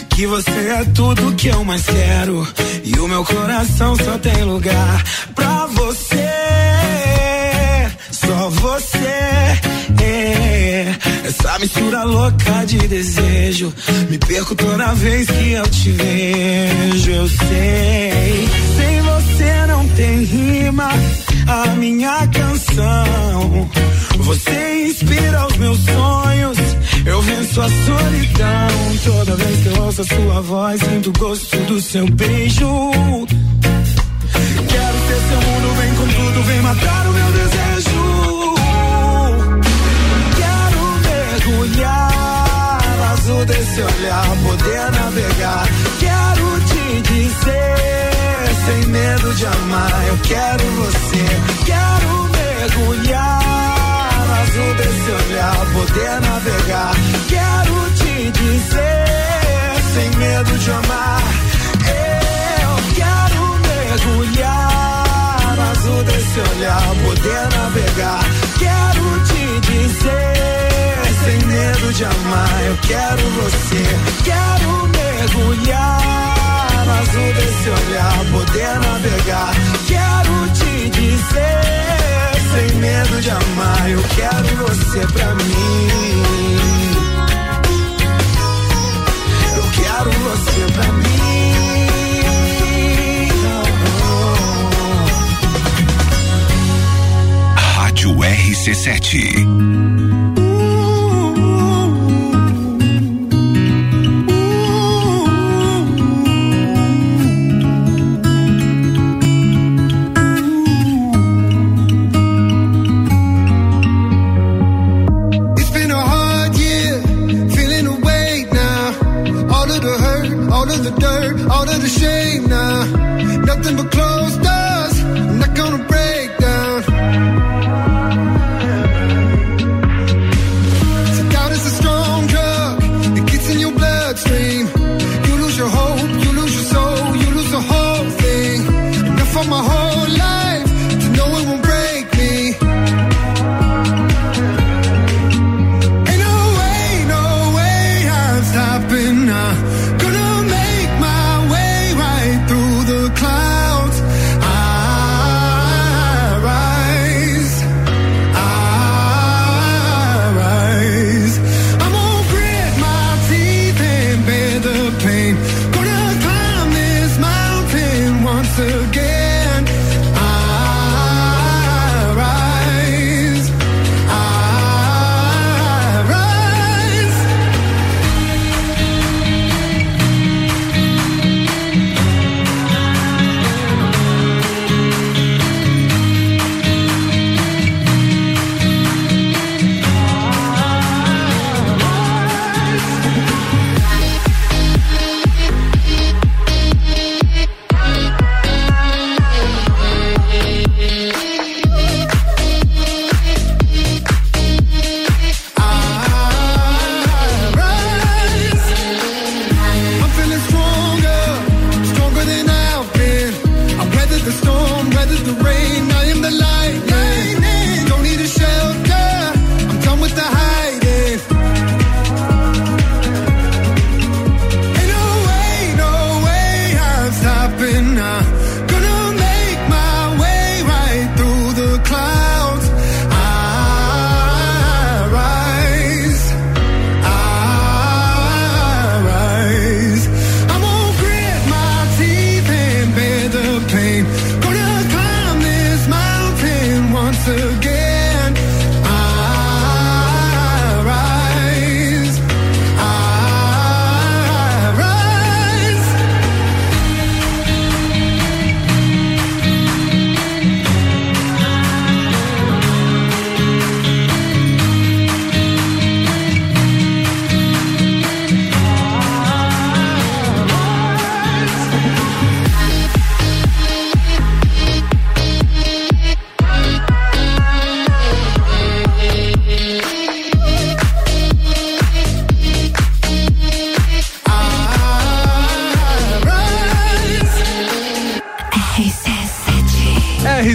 que você é tudo que eu mais quero. E o meu coração só tem lugar Essa mistura louca de desejo. Me perco toda vez que eu te vejo. Eu sei. Sem você não tem rima. A minha canção. Você inspira os meus sonhos. Eu venço a solidão. Toda vez que eu ouço a sua voz, sinto o gosto do seu beijo. Quero ser seu mundo, vem com tudo, vem matar o meu desejo. Desse olhar, poder navegar. Quero te dizer, sem medo de amar, eu quero você. Quero mergulhar no azul desse olhar, poder navegar. Quero te dizer, sem medo de amar. Eu quero mergulhar no azul desse olhar, poder navegar. De amar, eu quero você. Quero mergulhar no azul desse olhar, poder navegar. Quero te dizer, sem medo de amar, eu quero você pra mim. Eu quero você pra mim. Rádio RC7.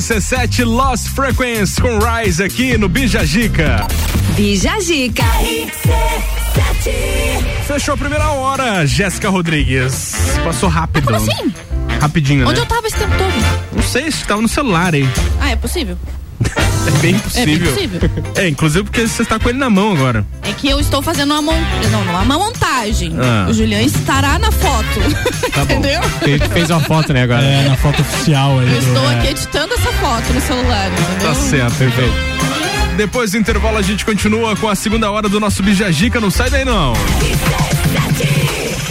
RC7 Lost Frequency com Rise aqui no Bijagica. Bijagica. Fechou a primeira hora, Jéssica Rodrigues. Passou rápido. Como assim? Rapidinho, Onde né? eu tava esse tempo todo? Não sei se tava no celular aí. Ah, é possível? É bem possível. É bem possível. É, inclusive porque você está com ele na mão agora. É que eu estou fazendo uma, mon... não, não, uma montagem. Ah. O Julião estará na foto. Tá bom. Entendeu? Ele fez uma foto, né, agora? É, na foto oficial aí. Eu estou é. aqui editando essa foto no celular, entendeu? Tá certo, perfeito. Depois do intervalo a gente continua com a segunda hora do nosso Bijagica, não sai daí não.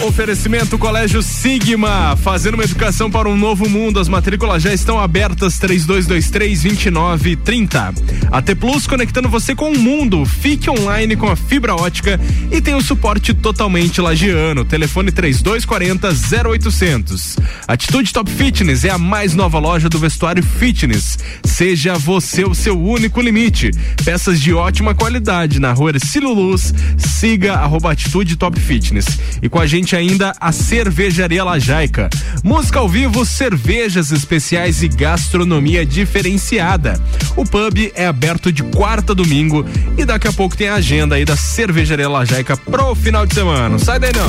Oferecimento Colégio Sigma, fazendo uma educação para um novo mundo. As matrículas já estão abertas 3223-2930. AT Plus conectando você com o mundo. Fique online com a fibra ótica e tem o suporte totalmente lagiano. Telefone 3240 0800. Atitude Top Fitness é a mais nova loja do vestuário fitness. Seja você o seu único limite. Peças de ótima qualidade na rua Ercílio Luz. Siga arroba Atitude Top Fitness. E com a gente ainda a Cervejaria Lajaica. Música ao vivo, cervejas especiais e gastronomia diferenciada. O pub é aberto de quarta a domingo e daqui a pouco tem a agenda aí da Cervejaria Lajaica pro final de semana. Sai daí não.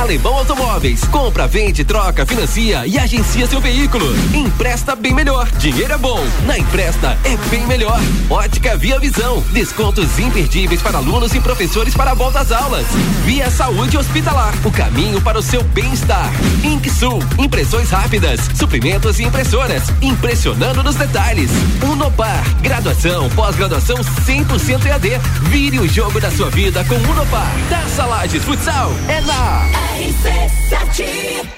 Alemão Automóveis. Compra, vende, troca, financia e agencia seu veículo. Empresta bem melhor. Dinheiro é bom. Na Empresta é bem melhor. Ótica Via Visão. Descontos imperdíveis para alunos e professores para a volta às aulas. Via Saúde Hospitalar. O caminho para o seu bem-estar. Inksul. Impressões rápidas. Suprimentos e impressoras. Impressionando nos detalhes. Unopar. Graduação, pós-graduação 100% EAD. Vire o jogo da sua vida com Unopar. Taça Lages Futsal é na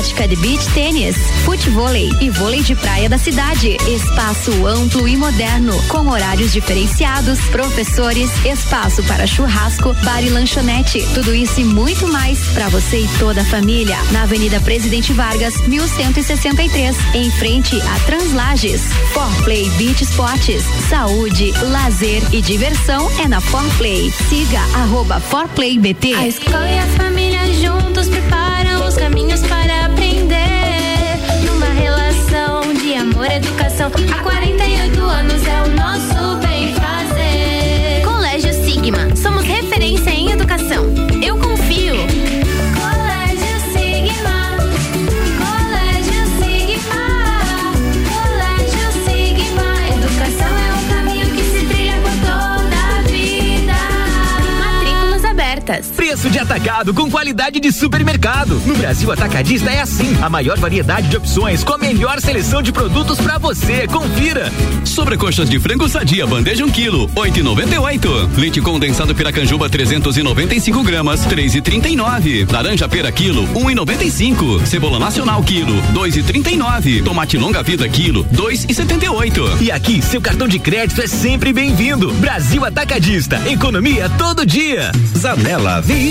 prática de beach tênis, futevôlei e vôlei de praia da cidade. Espaço amplo e moderno, com horários diferenciados, professores, espaço para churrasco, bar e lanchonete. Tudo isso e muito mais para você e toda a família. Na Avenida Presidente Vargas, 1163, em frente a Translages. Forplay Beach Sports, saúde, lazer e diversão é na Forplay. Siga arroba ForplayBT. A escola e a família juntos preparam caminhos para aprender. Numa relação de amor educação. Preço de atacado com qualidade de supermercado. No Brasil Atacadista é assim. A maior variedade de opções com a melhor seleção de produtos pra você. Confira. Sobrecoxas de frango sadia, bandeja 1 um quilo, 8,98. Leite condensado Piracanjuba 395 gramas, 3,39. Laranja pera quilo, 1,95. Cebola nacional quilo, 2,39. Tomate longa vida quilo, 2,78. E aqui, seu cartão de crédito é sempre bem-vindo. Brasil Atacadista. Economia todo dia. Zanela Veículos.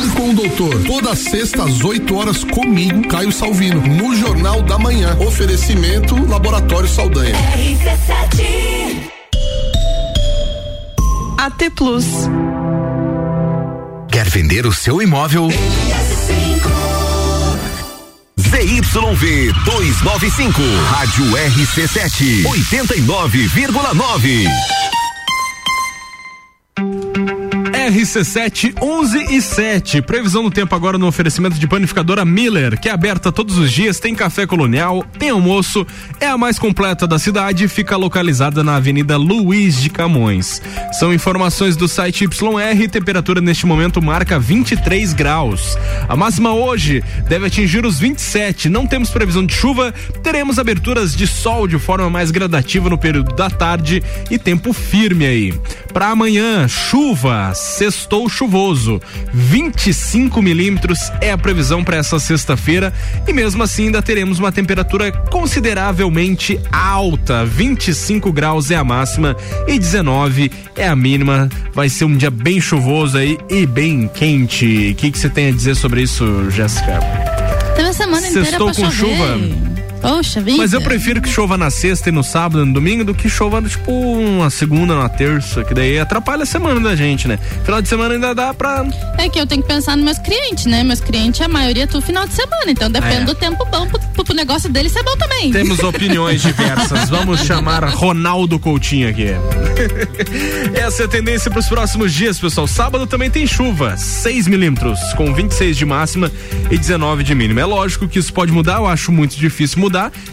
Fale com o doutor. Toda sexta às 8 horas comigo, Caio Salvino, no Jornal da Manhã. Oferecimento Laboratório Saldanha. AT Plus. Quer vender o seu imóvel? ZYV 295, Rádio RC7, 89,9. RC7 11 e 7. Previsão do tempo agora no oferecimento de panificadora Miller, que é aberta todos os dias, tem café colonial, tem almoço, é a mais completa da cidade e fica localizada na Avenida Luiz de Camões. São informações do site YR, temperatura neste momento marca 23 graus. A máxima hoje deve atingir os 27. Não temos previsão de chuva, teremos aberturas de sol de forma mais gradativa no período da tarde e tempo firme aí. Para amanhã, chuva, sextou chuvoso. 25 milímetros é a previsão para essa sexta-feira e mesmo assim ainda teremos uma temperatura consideravelmente alta. 25 graus é a máxima e 19 é a mínima. Vai ser um dia bem chuvoso aí e bem quente. O que você tem a dizer sobre isso, Jéssica? Teve a semana inteira Sextou pra com chover. chuva? Poxa vida. Mas eu prefiro que chova na sexta e no sábado e no domingo do que chova, tipo, na segunda, na terça, que daí atrapalha a semana da gente, né? Final de semana ainda dá pra. É que eu tenho que pensar nos meus clientes, né? Meus clientes, a maioria é tudo final de semana. Então depende É. do tempo bom pro, pro, pro negócio dele ser bom também. Temos opiniões diversas. Vamos chamar Ronaldo Coutinho aqui. Essa é a tendência para os próximos dias, pessoal. Sábado também tem chuva, 6 milímetros, com 26 de máxima e 19 de mínima. É lógico que isso pode mudar, eu acho muito difícil mudar.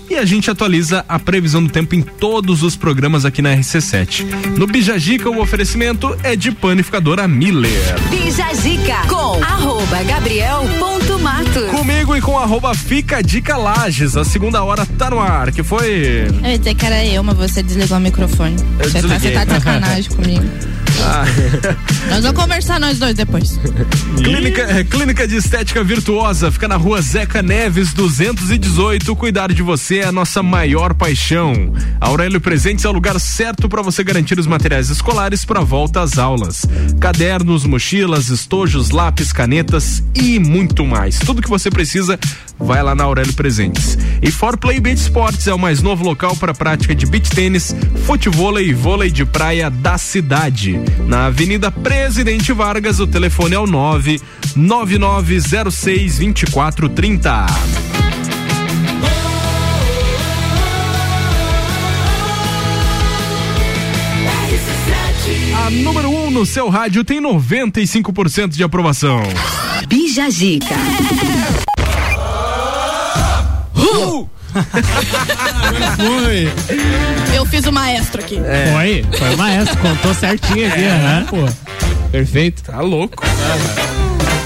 E a gente atualiza a previsão do tempo em todos os programas aqui na RC7. No Bijagica, o oferecimento é de panificadora Miller. Bija Zica com arroba gabriel.matos. Comigo e com arroba Fica Dica Lages. A segunda hora tá no ar, que foi. Eu ia dizer que era eu, mas você desligou o microfone. Eu Você tá, você tá de sacanagem comigo. Ah. Nós vamos conversar nós dois depois. Clínica, Clínica de Estética Virtuosa fica na rua Zeca Neves 218. Cuidar de você é a nossa maior paixão. Aurélio Presentes é o lugar certo para você garantir os materiais escolares para volta às aulas: cadernos, mochilas, estojos, lápis, canetas e muito mais. Tudo que você precisa, vai lá na Aurélio Presentes. E For Play Beach Sports é o mais novo local para prática de beach tênis, futevôlei e vôlei de praia da cidade. Na Avenida Presidente Vargas, o telefone é o 99906 2430. A número 1 um no seu rádio tem 95% de aprovação. Bija Zica. Foi. Eu fiz o maestro aqui. Foi, foi o maestro, contou certinho aqui, É, aham. pô. Perfeito. Tá louco.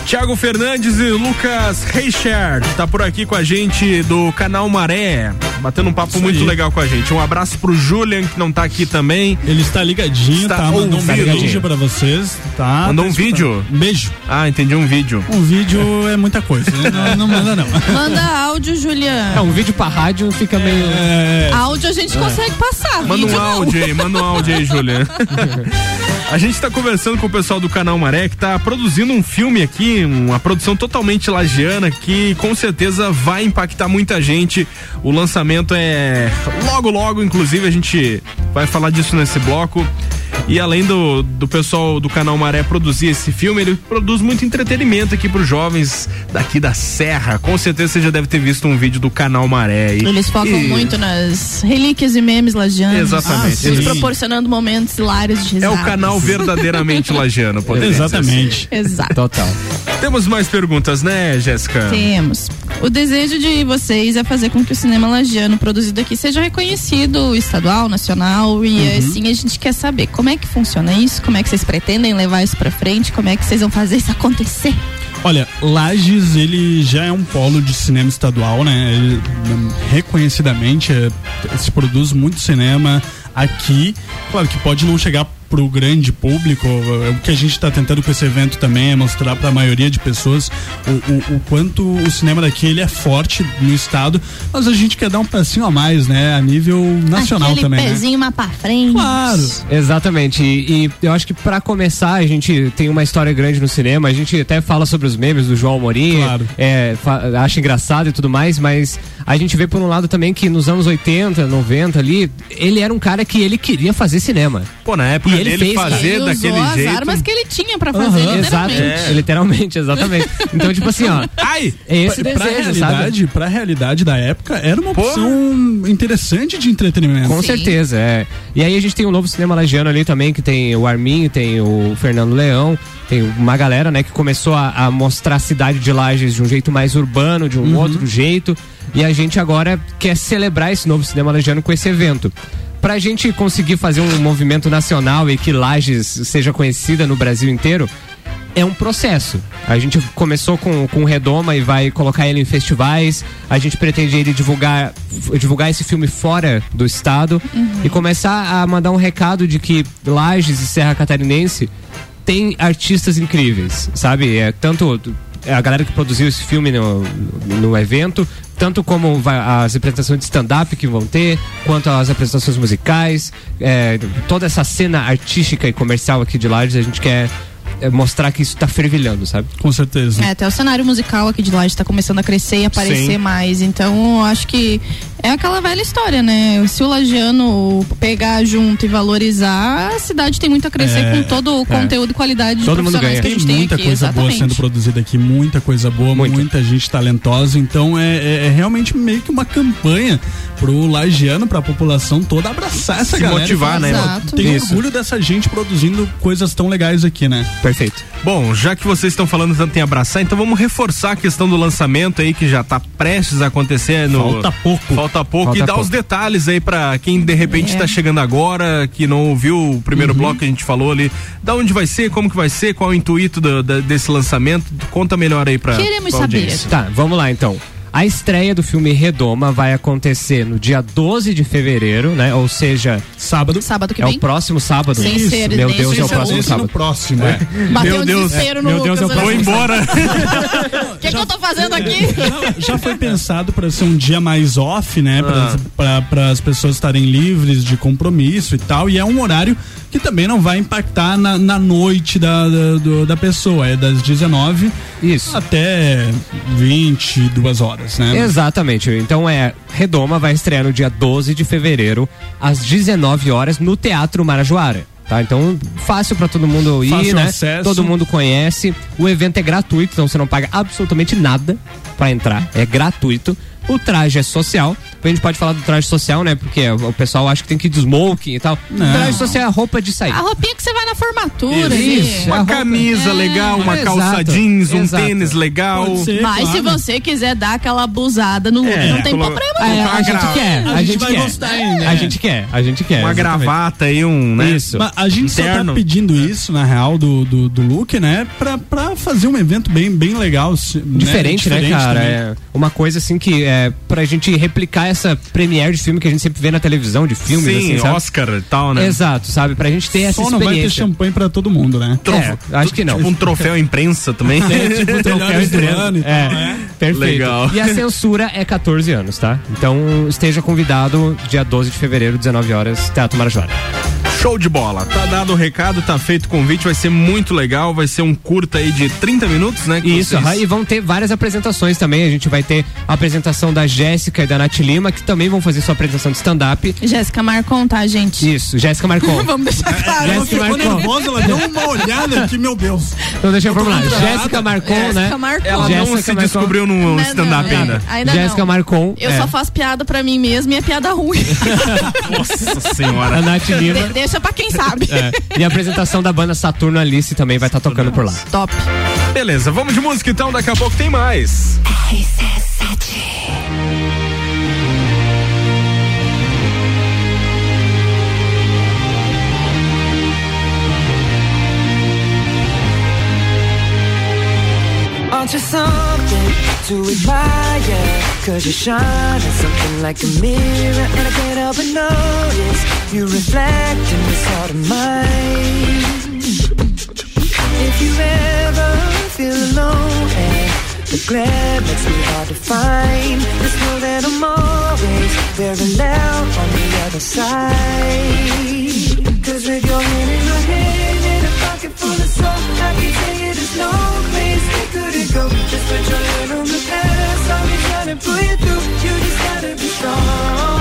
Tiago Fernandes e Lucas Reichert tá por aqui com a gente do canal Maré, batendo um papo Isso muito aí. legal com a gente. Um abraço pro Julian, que não tá aqui também. Ele está ligadinho, Está tá? Mandou um beijo pra vocês, tá? Mandou Tá um escutando. vídeo? Um beijo. Ah, entendi um vídeo. Um vídeo é muita coisa. Não, não manda, não. Manda áudio, Julian. É, um vídeo pra rádio fica meio. É, Áudio a gente consegue passar. Manda um vídeo não. áudio aí, manda um áudio aí, Julian. A gente tá conversando com o pessoal do canal Maré que tá produzindo um filme aqui, uma produção totalmente lagiana que com certeza vai impactar muita gente. O lançamento é logo, logo, inclusive a gente vai falar disso nesse bloco. E além do, do pessoal do canal Maré produzir esse filme, ele produz muito entretenimento aqui pros jovens daqui da Serra. Com certeza você já deve ter visto um vídeo do canal Maré. aí. Eles focam E- muito nas relíquias e memes lagianos. Exatamente. Eles- proporcionando momentos hilários de É risadas. o canal verdadeiramente lagiano, podemos dizer Exatamente. Exato. Total. assim. Temos mais perguntas, né, Jéssica? Temos. O desejo de vocês é fazer com que o cinema lagiano produzido aqui seja reconhecido estadual, nacional e Uhum. assim a gente quer saber como é que funciona isso, como é que vocês pretendem levar isso pra frente, como é que vocês vão fazer isso acontecer. Olha, Lages, ele já é um polo de cinema estadual, né? Ele, reconhecidamente é, se produz muito cinema aqui. Claro que pode não chegar pro grande público. O que a gente está tentando com esse evento também é mostrar para a maioria de pessoas o, o, o, quanto o cinema daqui ele é forte no estado, mas a gente quer dar um passinho a mais, né, a nível nacional Aquele também. pezinho né? mais pra frente. Claro. Exatamente. E, e eu acho que para começar, a gente tem uma história grande no cinema. A gente até fala sobre os memes do João Amorim, Claro. é, acha engraçado e tudo mais, mas a gente vê por um lado também que nos anos 80, 90 ali, ele era um cara que ele queria fazer cinema. Pô, na época E ele dele fez, fazer Ele daquele usou as jeito. armas que ele tinha pra fazer, Exato, literalmente. é, literalmente, exatamente. Então, tipo assim, ó. Ai! É esse pra, pra desejo, realidade, sabe? pra realidade da época, era uma opção interessante de entretenimento. Com certeza, é. E aí a gente tem um novo cinema lagiano ali também, que tem o Armin, tem o Fernando Leão, tem uma galera, né, que começou a, a mostrar a cidade de Lages de um jeito mais urbano, de um Uhum. outro jeito. E a gente agora quer celebrar esse novo cinema lagiano com esse evento. Pra gente conseguir fazer um movimento nacional e que Lages seja conhecida no Brasil inteiro, é um processo. A gente começou com, com o Redoma e vai colocar ele em festivais. A gente pretende ele divulgar, divulgar esse filme fora do estado e começar a mandar um recado de que Lages e Serra Catarinense tem artistas incríveis, sabe? É tanto a galera que produziu esse filme no, no evento, tanto como vai- as apresentações de stand-up que vão ter, quanto as apresentações musicais, é, toda essa cena artística e comercial aqui de Lages, a gente quer é, mostrar que isso tá fervilhando, sabe? Com certeza. É, até o cenário musical aqui de Laje tá começando a crescer e aparecer Sim. mais. Então, eu acho que é aquela velha história, né? Se o lagiano pegar junto e valorizar, a cidade tem muito a crescer É, com todo o é. conteúdo e qualidade de Todo mundo profissionais ganha. que a gente Tem tem muita aqui. coisa boa exatamente. sendo produzida aqui, muita coisa boa, muita gente talentosa. Então é, é- é realmente meio que uma campanha pro lagiano, pra população toda abraçar essa Se galera. motivar, né? "Pô, Exato. Tem Isso. orgulho dessa gente produzindo coisas tão legais aqui, né? Perfeito. Bom, já que vocês estão falando tanto em abraçar, então vamos reforçar a questão do lançamento aí que já tá prestes a acontecer no Falta pouco. Falta pouco Falta e dar pouco. os detalhes aí pra quem de repente É. tá chegando agora, que não ouviu o primeiro bloco que a gente falou ali. Da onde vai ser, como que vai ser, qual é o intuito do- da- desse lançamento? Conta melhor aí pra Queremos pra saber. Tá, vamos lá então. A estreia do filme Redoma vai acontecer no dia 12 de fevereiro, né? Ou seja, sábado. Sábado que é vem. o próximo sábado. Sem ser Meu nesse Deus, é o próximo sábado. No próximo, é. Bateu Meu Deus, no meu Deus, eu vou embora. O que, que eu tô fazendo aqui? Já foi pensado para ser um dia mais off, né? Ah. Para as pessoas estarem livres de compromisso e tal. E é um horário que também não vai impactar na, na noite da, da, do- da pessoa. É das 19 Isso. até 22 horas, né? Exatamente. Então é Redoma vai estrear no dia 12 de fevereiro às 19 horas no Teatro Marajoara. Tá, então fácil pra todo mundo ir, Fácil né? acesso. Todo mundo conhece. O evento é gratuito, então você não paga absolutamente nada pra entrar. É gratuito. O traje é social. A gente pode falar do traje social, né? Porque o pessoal acha que tem que ir de smoking e tal. Não. O traje social é a roupa de sair. A roupinha que você vai na formatura. Isso. Uma camisa legal, uma É, calça exato, jeans, um exato. tênis legal. Ser, Mas se claro. você quiser dar aquela abusada no look, É, não tem colo- problema. É, não. a gente quer, a, A gente gente vai quer. gostar ainda, A é. gente quer, a gente quer. Uma exatamente. gravata aí, um, né? Isso. Mas a gente só Interno. tá pedindo isso, na real, do, do, do look, né? Pra, pra fazer um evento bem, bem legal. se- Diferente, né, cara? também. É uma coisa assim que é pra gente replicar essa premiere de filme que a gente sempre vê na televisão, de filmes, Sim, assim, sabe? Oscar e tal, né? Exato, sabe? Pra gente ter essa Só não vai ter experiência. champanhe pra todo mundo, né? É, acho que não. Tipo um troféu imprensa também. É, tipo, Troféu ano e tal, É, né? perfeito. Legal. E a censura é 14 anos, tá? Então esteja convidado dia 12 de fevereiro, 19 horas, Teatro Marajoara. Show de bola. Tá dado o recado, tá feito o convite, vai ser muito legal, vai ser um curta aí de 30 minutos, né? Isso, vocês- e vão ter várias apresentações também. A gente vai ter a apresentação da Jéssica e da Nath Lima, que também vão fazer sua apresentação de stand-up. Jéssica Marcon, tá, gente? Isso, Jéssica Marcon. Vamos deixar claro. Ela Jéssica ficou Marcon. nervosa, ela deu uma olhada aqui, meu Deus. Então deixa eu formular. Jéssica Marcon, né? Jéssica Marcon. Ela não Jéssica se Marcon. descobriu no Não, stand-up não, ainda. Ainda Jéssica não. Marcon. Eu é. só faço piada pra mim mesma e é piada ruim. Nossa senhora. A Nath Lima. De- deixa pra quem sabe. É. E a apresentação da banda Saturno Alice também vai estar tocando por lá. Top. Beleza, vamos de música então, daqui a pouco tem mais. o to admire Cause you shine at something like a mirror And I can't help but notice You reflect in this heart of mine. If you ever feel alone And the glare makes me hard to find Just know that I'm always very loud on the other side. Cause with your hand in my hand And a pocket full of soap I can tell you there's no place pull through. You just gotta be strong.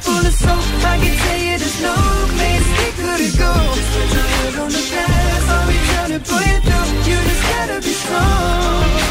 full of. I can tell you there's no. Just put your head on the trying to pull through. You just gotta be strong.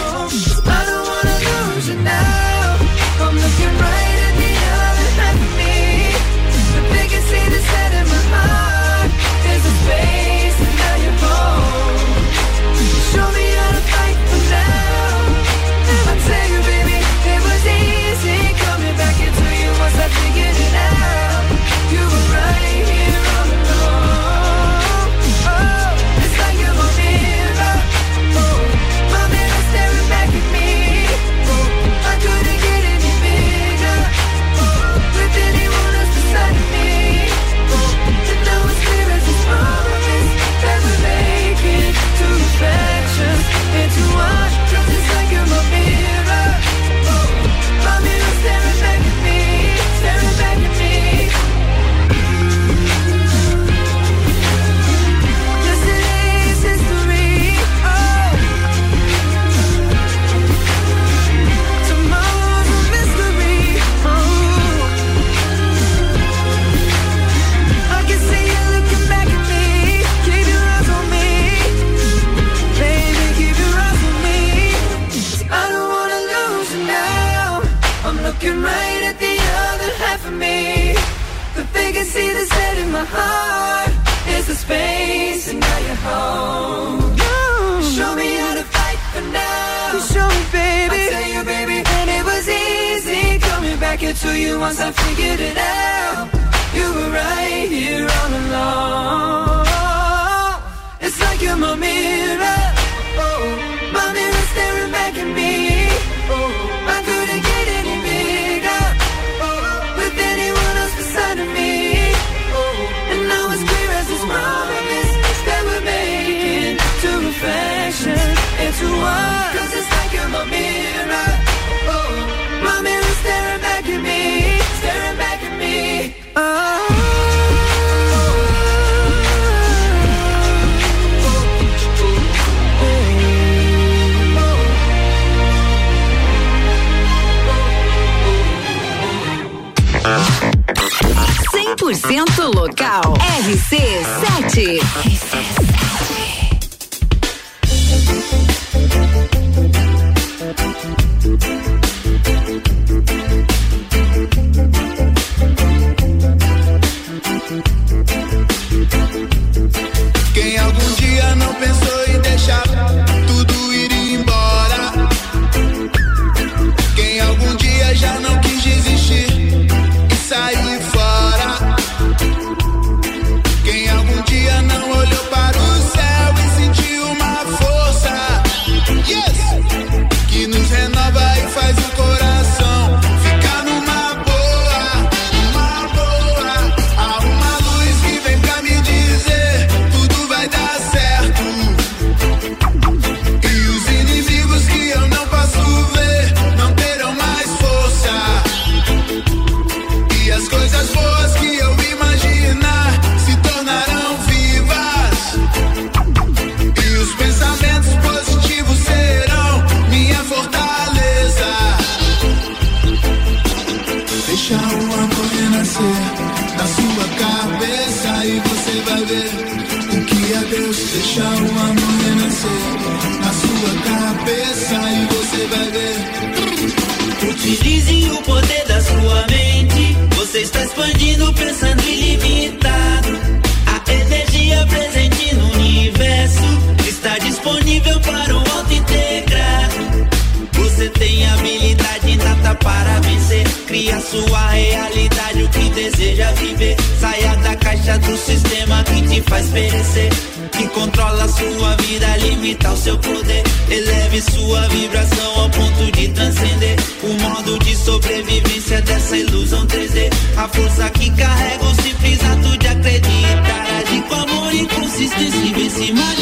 Imagine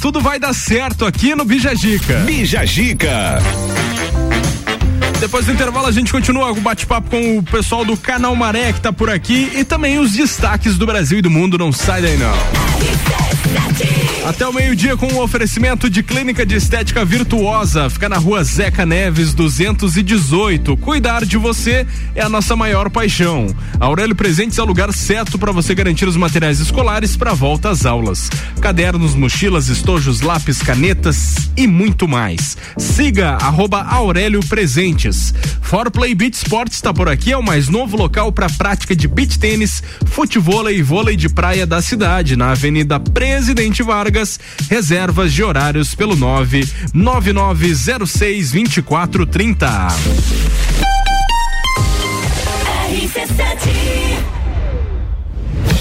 Tudo vai dar certo aqui no Bijagica. Bijagica. Depois do intervalo a gente continua o bate-papo com o pessoal do Canal Maré que tá por aqui e também os destaques do Brasil e do mundo, não sai daí não. Até o meio-dia com o um oferecimento de Clínica de Estética Virtuosa. Fica na rua Zeca Neves, 218. Cuidar de você é a nossa maior paixão. Aurélio Presentes é o lugar certo para você garantir os materiais escolares para volta às aulas. Cadernos, mochilas, estojos, lápis, canetas e muito mais. Siga arroba Aurélio Presentes. For Play Beach Sports está por aqui, é o mais novo local para prática de beach tênis, futebol e vôlei de praia da cidade, na Avenida Presidente Vargas. Reservas de horários pelo 99906 2430.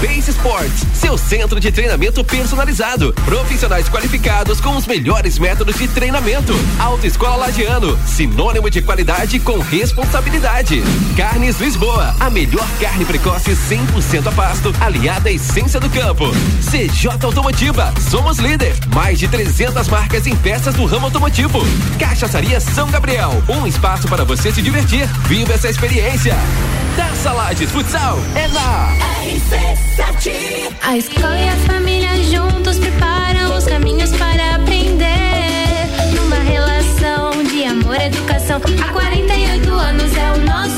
Base Sports, seu centro de treinamento personalizado. Profissionais qualificados com os melhores métodos de treinamento. Autoescola Lagiano, sinônimo de qualidade com responsabilidade. Carnes Lisboa, a melhor carne precoce 100% a pasto, aliada à essência do campo. CJ Automotiva, somos líder. Mais de 300 marcas em peças do ramo automotivo. Cachaçaria São Gabriel, um espaço para você se divertir. Viva essa experiência. Taça Lages Futsal é na A escola e a família juntos preparam os caminhos para aprender. Numa relação de amor educação, há 48 anos é o nosso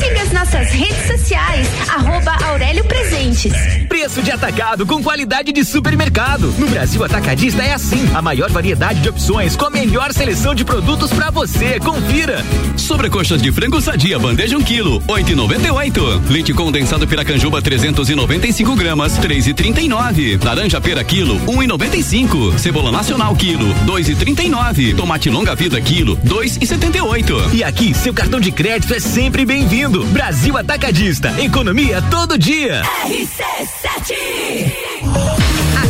Siga as nossas redes sociais, arroba Aurélio Presentes. Preço de atacado com qualidade de supermercado. No Brasil Atacadista é assim. A maior variedade de opções com a melhor seleção de produtos para você. Confira. Sobrecoxas de frango sadia, bandeja 1 um quilo, 8,98. Leite condensado Piracanjuba 395 gramas, 3,39. Laranja pera quilo, 1,95. Cebola nacional quilo, 2,39. Tomate longa vida quilo, 2,78. E aqui, seu cartão de crédito é sempre bem-vindo. Brasil Atacadista. Economia todo dia. RC7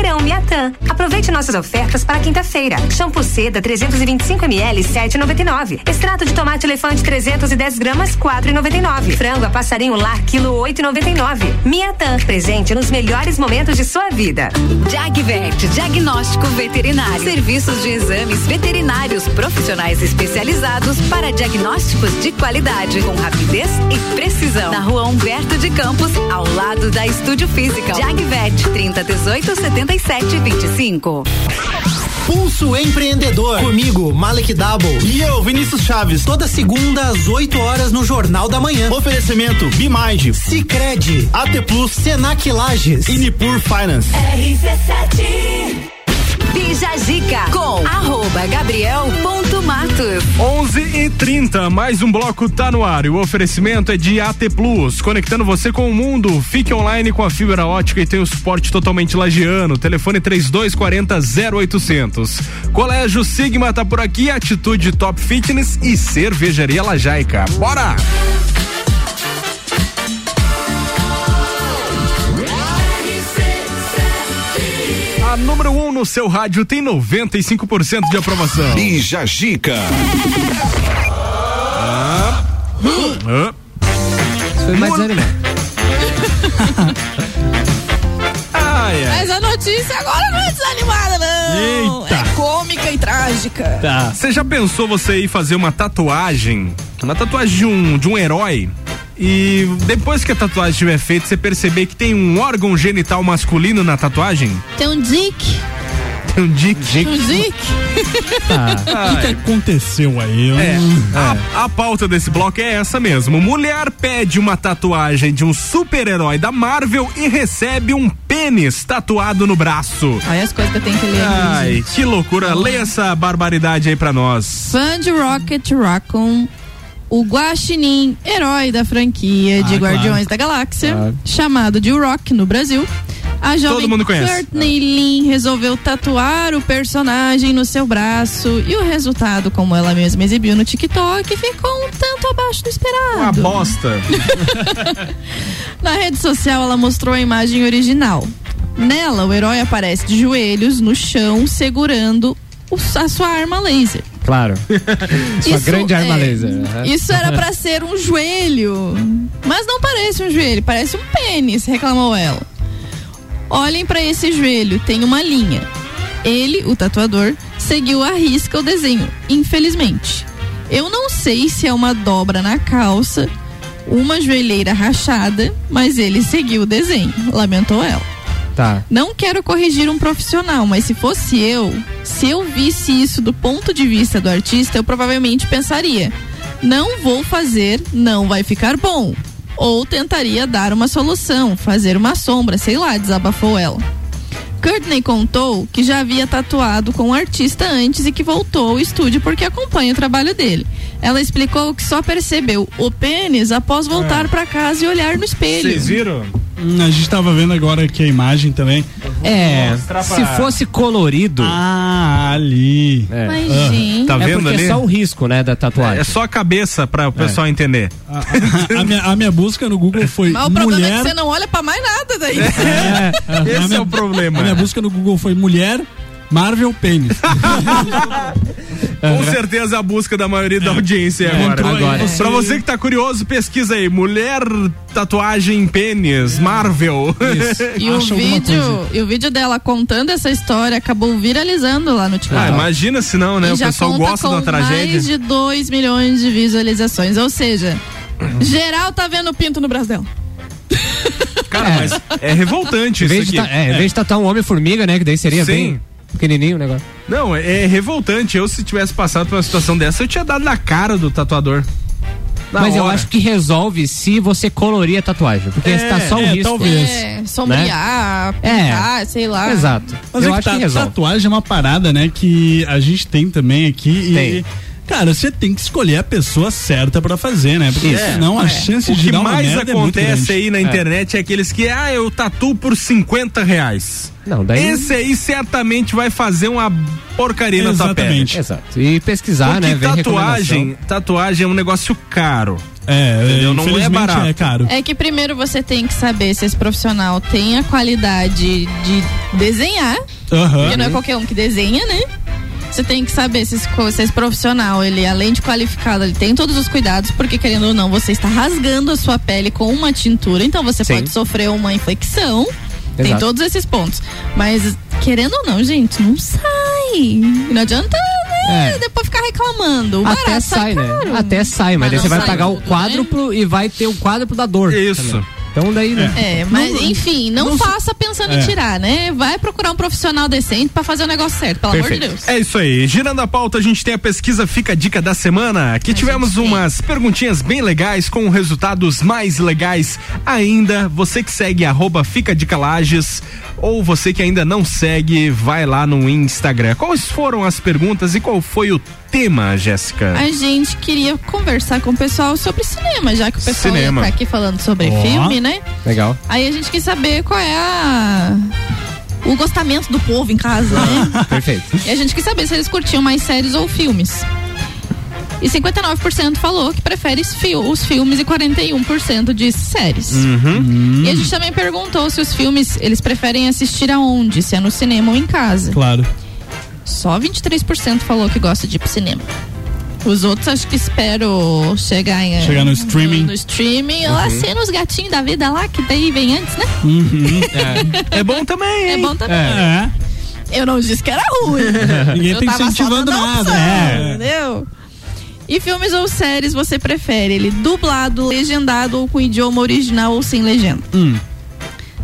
Verão Miatã. Aproveite nossas ofertas para quinta-feira. Shampoo seda 325 ml 7,99. Extrato de tomate elefante 310 gramas 4,99. Frango a passarinho lar quilo 8,99. Miatã, presente nos melhores momentos de sua vida. Jagvet, diagnóstico veterinário. Serviços de exames veterinários profissionais especializados para diagnósticos de qualidade, com rapidez e precisão. Na rua Humberto de Campos, ao lado da Estúdio Física. Jagvet, 30 18 77 25. Pulso Empreendedor. Comigo, Malek Double. E eu, Vinícius Chaves. Toda segunda às 8 horas no Jornal da Manhã. Oferecimento Bimage, Cicred, AT Plus, Senac Lages e Nipur Finance. RC7 Bija com arroba Gabriel ponto Matos. 11 e 30 mais um bloco tá no ar. E o oferecimento é de AT Plus, conectando você com o mundo. Fique online com a fibra ótica e tem o suporte totalmente lagiano. Telefone 3240 0800. Colégio Sigma tá por aqui, atitude Top Fitness e cervejaria Lajaica. Bora! A número 1 um no seu rádio tem 95% de aprovação. Bija Gica. Ah. Ah. Foi mais Mul- animado. Ai, ai. Mas a notícia agora não é desanimada, não. Eita. É cômica e trágica. Tá. Você já pensou você ir fazer uma tatuagem? Uma tatuagem de um, de um herói? E depois que a tatuagem estiver feita, você perceber que tem um órgão genital masculino na tatuagem? Tem um dick. Tem um dick. Um dick. O que, que aconteceu aí? É, a, a pauta desse bloco é essa mesmo. Mulher pede uma tatuagem de um super-herói da Marvel e recebe um pênis tatuado no braço. Olha as coisas que eu tenho que ler. Ai, gente. que loucura. Leia essa barbaridade aí pra nós. Fã de Rocket Raccoon, o guaxinim, herói da franquia de Ah, Guardiões claro. da Galáxia, Claro. chamado de Rock no Brasil. A jovem mundo conhece. Courtney Lin resolveu tatuar o personagem no seu braço e o resultado, como ela mesma exibiu no TikTok, ficou um tanto abaixo do esperado. Uma bosta. Na rede social, ela mostrou a imagem original. Nela, o herói aparece de joelhos no chão, segurando a sua arma laser. Claro. Sua Isso grande arma é- laser. aham. Isso era pra ser um joelho. Mas não parece um joelho, parece um pênis, reclamou ela. Olhem pra esse joelho, tem uma linha. Ele, o tatuador, seguiu à risca o desenho, infelizmente. Eu não sei se é uma dobra na calça, uma joelheira rachada, mas ele seguiu o desenho, lamentou ela. Tá. Não quero corrigir um profissional, mas se fosse eu, se eu visse isso do ponto de vista do artista, eu provavelmente pensaria: não vou fazer, não vai ficar bom. Ou tentaria dar uma solução, fazer uma sombra, sei lá, desabafou ela. Courtney contou que já havia tatuado com o artista antes e que voltou ao estúdio porque acompanha o trabalho dele. Ela explicou que só percebeu o pênis após voltar pra casa e olhar no espelho. viram? Hum, A gente tava vendo agora aqui a imagem também. É, mostrar se pra- fosse colorido. Ah, ali. É. Mas, Ah. gente. Tá é vendo porque ali? é só o risco, né, da tatuagem. É só a cabeça para o pessoal entender. A, a minha, a minha busca no Google foi Mas o problema é mulher. que você não olha pra mais nada daí. É, a- a Esse minha- é o problema. A minha busca no Google foi mulher, Marvel, pênis. Com certeza a busca da maioria da audiência é agora. Agora. você- Pra você que tá curioso, pesquisa aí. Mulher tatuagem pênis, Marvel. E o, vídeo, e o vídeo dela contando essa história acabou viralizando lá no Ah, TikTok. imagina se não, né? E O pessoal gosta com da tragédia. mais de 2 milhões de visualizações. Ou seja, geral tá vendo pinto no braço dela. Cara, mas é revoltante Em isso aqui. ta- é, em vez de tatuar um homem-formiga, né, que daí seria Sim. bem pequenininho o negócio. Não, é, é revoltante. Eu, se tivesse passado por uma situação dessa, eu tinha dado na cara do tatuador. Na Mas eu hora. acho que resolve se você colorir a tatuagem. Porque É, tá só o é, risco. talvez. É, sombrear, pintar, sei lá. Exato. Mas eu é que acho ta- que resolve. tatuagem é uma parada, né, que a gente tem também aqui e. Cara, você tem que escolher a pessoa certa pra fazer, né? Porque Isso. senão a É. chance O de que dar uma mais é muito acontece grande. aí na É. internet é aqueles que, ah, eu tatuo por 50 reais. Não, daí. Esse aí certamente vai fazer uma porcaria na tua pele. Exatamente. Exato. E pesquisar, Porque né? Ver tatuagem, tatuagem é um negócio caro. É, Entendeu? Não é infelizmente barato. é caro. É que primeiro você tem que saber se esse profissional tem a qualidade de desenhar, Aham. porque não é qualquer um que desenha, né? Você tem que saber se esse, se esse profissional, ele além de qualificado, ele tem todos os cuidados, porque querendo ou não, você está rasgando a sua pele com uma tintura, então você Sim. pode sofrer uma infecção. Tem Exato. todos esses pontos. Mas, querendo ou não, gente, não sai. Não adianta né, É. depois ficar reclamando. O Até barato sai, né? Até sai, mas, daí não você vai sai pagar o tudo, né? quádruplo e vai ter o quádruplo da dor. Isso. também. Então daí, né? É, mas enfim, não, faça pensando É. em tirar, né? Vai procurar um profissional decente pra fazer o negócio certo, pelo amor de Deus. É isso aí. Girando a pauta, a gente tem a pesquisa Fica a Dica da Semana. Aqui tivemos umas perguntinhas bem legais com resultados mais legais ainda. Você que segue arroba Fica a Dica Lages ou você que ainda não segue, vai lá no Instagram. Quais foram as perguntas e qual foi o tema, Jéssica? A gente queria conversar com o pessoal sobre cinema, já que o pessoal ia Cinema. tá aqui falando sobre Ó. filme, né? Legal. Aí a gente quis saber qual é a o gostamento do povo em casa, né? Perfeito. E a gente quis saber se eles curtiam mais séries ou filmes. E 59% falou que prefere os fi- os filmes e 41% disse séries. Uhum. E a gente também perguntou se os filmes eles preferem assistir aonde, se é no cinema ou em casa. Claro. Só 23% falou que gosta de ir pro cinema. Os outros acho que espero chegar em, Chegar no streaming. No, no streaming, lá Uhum. sendo os gatinhos da vida lá, que daí vem antes, né? Uhum. É. bom também, É hein? bom também. É. Eu não disse que era ruim. Ninguém Eu tá incentivando nada. opção, É. Entendeu? E filmes ou séries você prefere? Ele dublado, legendado ou com idioma original ou sem legenda? Hum.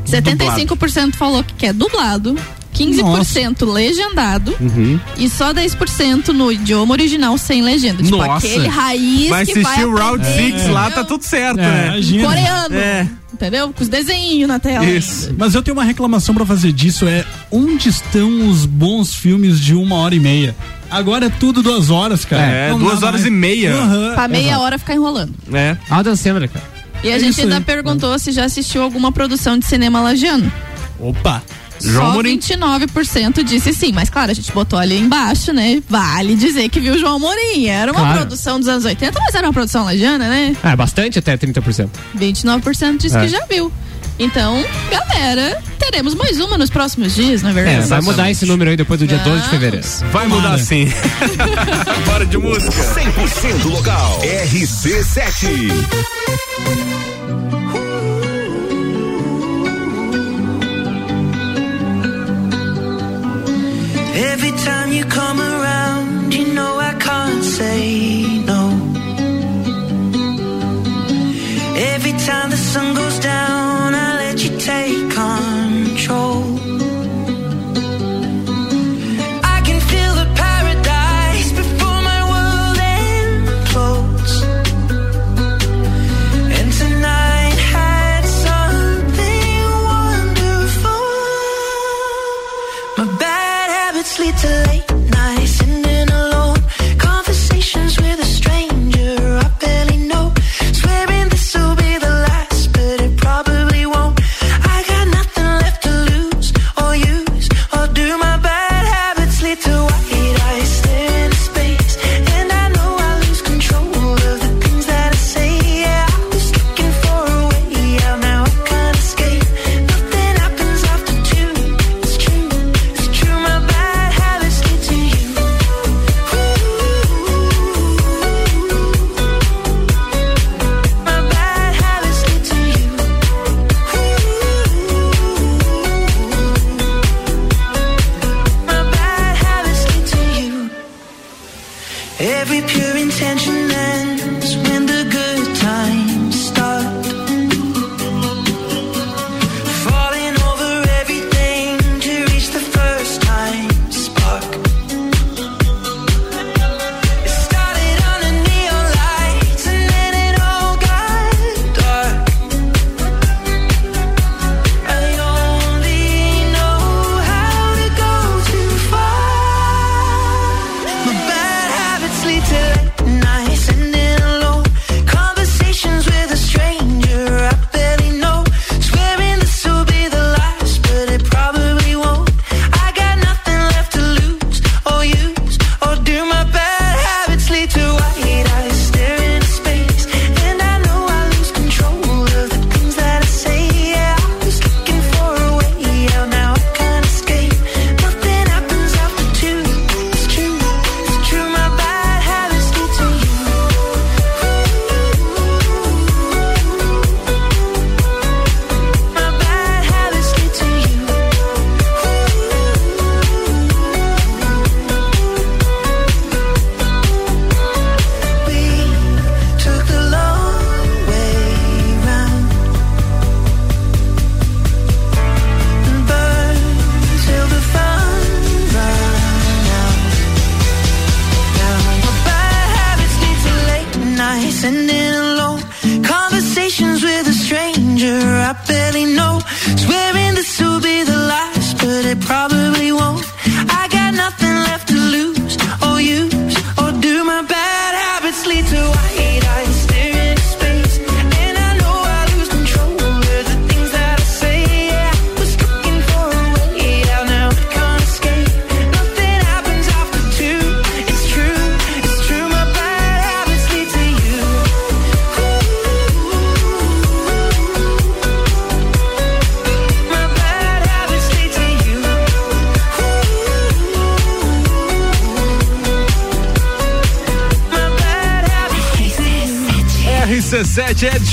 75% falou que quer dublado, 15% legendado Uhum. e só 10% no idioma original sem legenda. Tipo Nossa. aquele raiz Vai que assistir vai o Round aprender, 6 lá, tá tudo certo, É, né? imagina. Coreano. É. Entendeu? Com os desenhos na tela. Isso. Mas eu tenho uma reclamação pra fazer disso, é onde estão os bons filmes de uma hora e meia? Agora é tudo duas horas, cara. É, Não duas horas mais. e meia. Aham. Pra meia Exato. hora ficar enrolando. É. Adam Sandler, cara. E a É gente ainda aí. perguntou se já assistiu alguma produção de cinema lagiano. Opa! João Só 29% disse sim, mas claro, a gente botou ali embaixo, né? Vale dizer que viu João Morim. Era uma claro. produção dos anos 80, mas era uma produção lajana, né? É, bastante até 30%. 29% disse é. que já viu. Então, galera, teremos mais uma nos próximos dias, na é verdade? É, vai mudar esse número aí depois do dia Vamos. 12 de fevereiro. Vai mudar Mara. sim. Bora de música. 100% local. RC7. Every time you come around, you know I can't say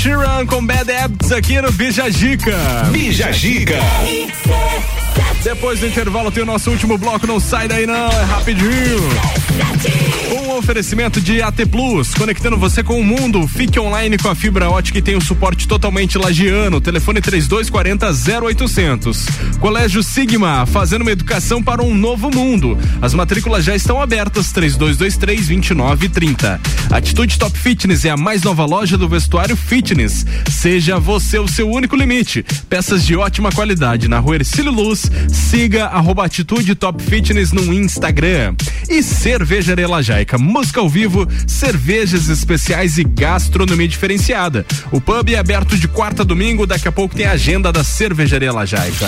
Sheeran com Bad Habits aqui no Bija Gica. Bija Gica. Depois do intervalo tem o nosso último bloco, não sai daí não, é rapidinho. Um oferecimento de AT Plus, conectando você com o mundo. Fique online com a fibra ótica e tem o um suporte totalmente lagiano. Telefone 3240 0800. Colégio Sigma, fazendo uma educação para um novo mundo. As matrículas já estão abertas 3223 2930. Atitude Top Fitness é a mais nova loja do vestuário fitness. Seja você o seu único limite. Peças de ótima qualidade na Rua Ercílio Luz. Siga arroba Atitude Top Fitness no Instagram. E ser Cervejaria Lajaica, música ao vivo, cervejas especiais e gastronomia diferenciada. O pub é aberto de quarta a domingo, daqui a pouco tem a agenda da Cervejaria Lajaica.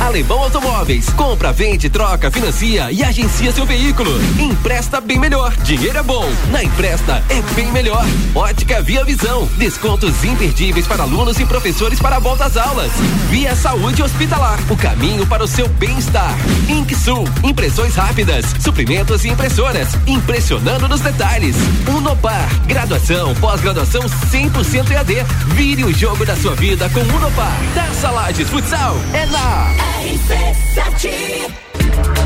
Alemão Automóveis. Compra, vende, troca, financia e agencia seu veículo. Empresta bem melhor. Dinheiro é bom. Na Empresta é bem melhor. Ótica Via Visão. Descontos imperdíveis para alunos e professores para a volta às aulas. Via Saúde Hospitalar. O caminho para o seu bem-estar. Inksul. Impressões rápidas. Suprimentos e impressoras. Impressionando nos detalhes. Unopar. Graduação, pós-graduação 100% EAD. Vire o jogo da sua vida com Unopar. Taça Lages Futsal. É lá. RC7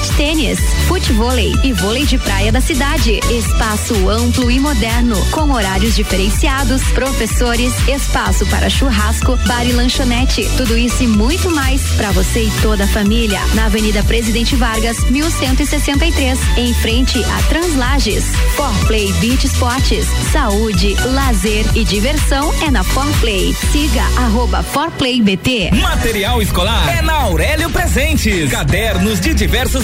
tênis, futevôlei e vôlei de praia da cidade. Espaço amplo e moderno, com horários diferenciados, professores, espaço para churrasco, bar e lanchonete. Tudo isso e muito mais para você e toda a família. Na Avenida Presidente Vargas, 1163, em frente a Translages. Forplay Beach Sports, saúde, lazer e diversão é na Forplay. Siga arroba ForplayBT. Material escolar é na Aurélio Presentes. Cadernos de diversos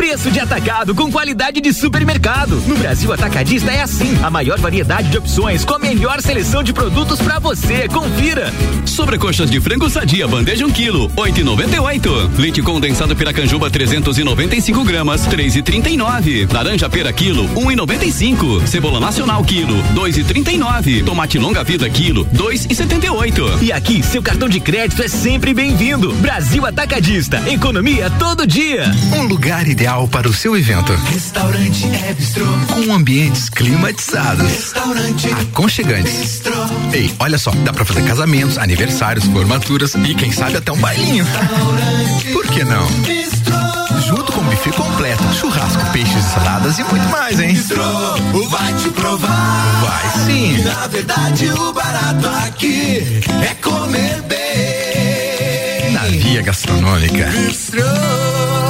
Preço de atacado com qualidade de supermercado. No Brasil Atacadista é assim. A maior variedade de opções com a melhor seleção de produtos para você. Confira. Sobrecoxas de frango sadia, bandeja 1 um quilo, 8,98. Leite condensado Piracanjuba 395 gramas, 3,39. Laranja pera quilo, 1,95. Cebola nacional quilo, 2,39. Tomate longa vida quilo, 2,78. E aqui, seu cartão de crédito é sempre bem-vindo. Brasil Atacadista. Economia todo dia. Um lugar ideal para o seu evento. Restaurante é bistrô. Com ambientes climatizados. Restaurante aconchegantes. bistrô. Ei, olha só, dá pra fazer casamentos, aniversários, formaturas e quem sabe até um bailinho. Por que não? Junto com buffet completo, churrasco, peixes, saladas e muito mais, hein? Bistrô, vai te provar. Vai sim. Na verdade, o barato aqui é comer bem. Na via gastronômica. Bistrô.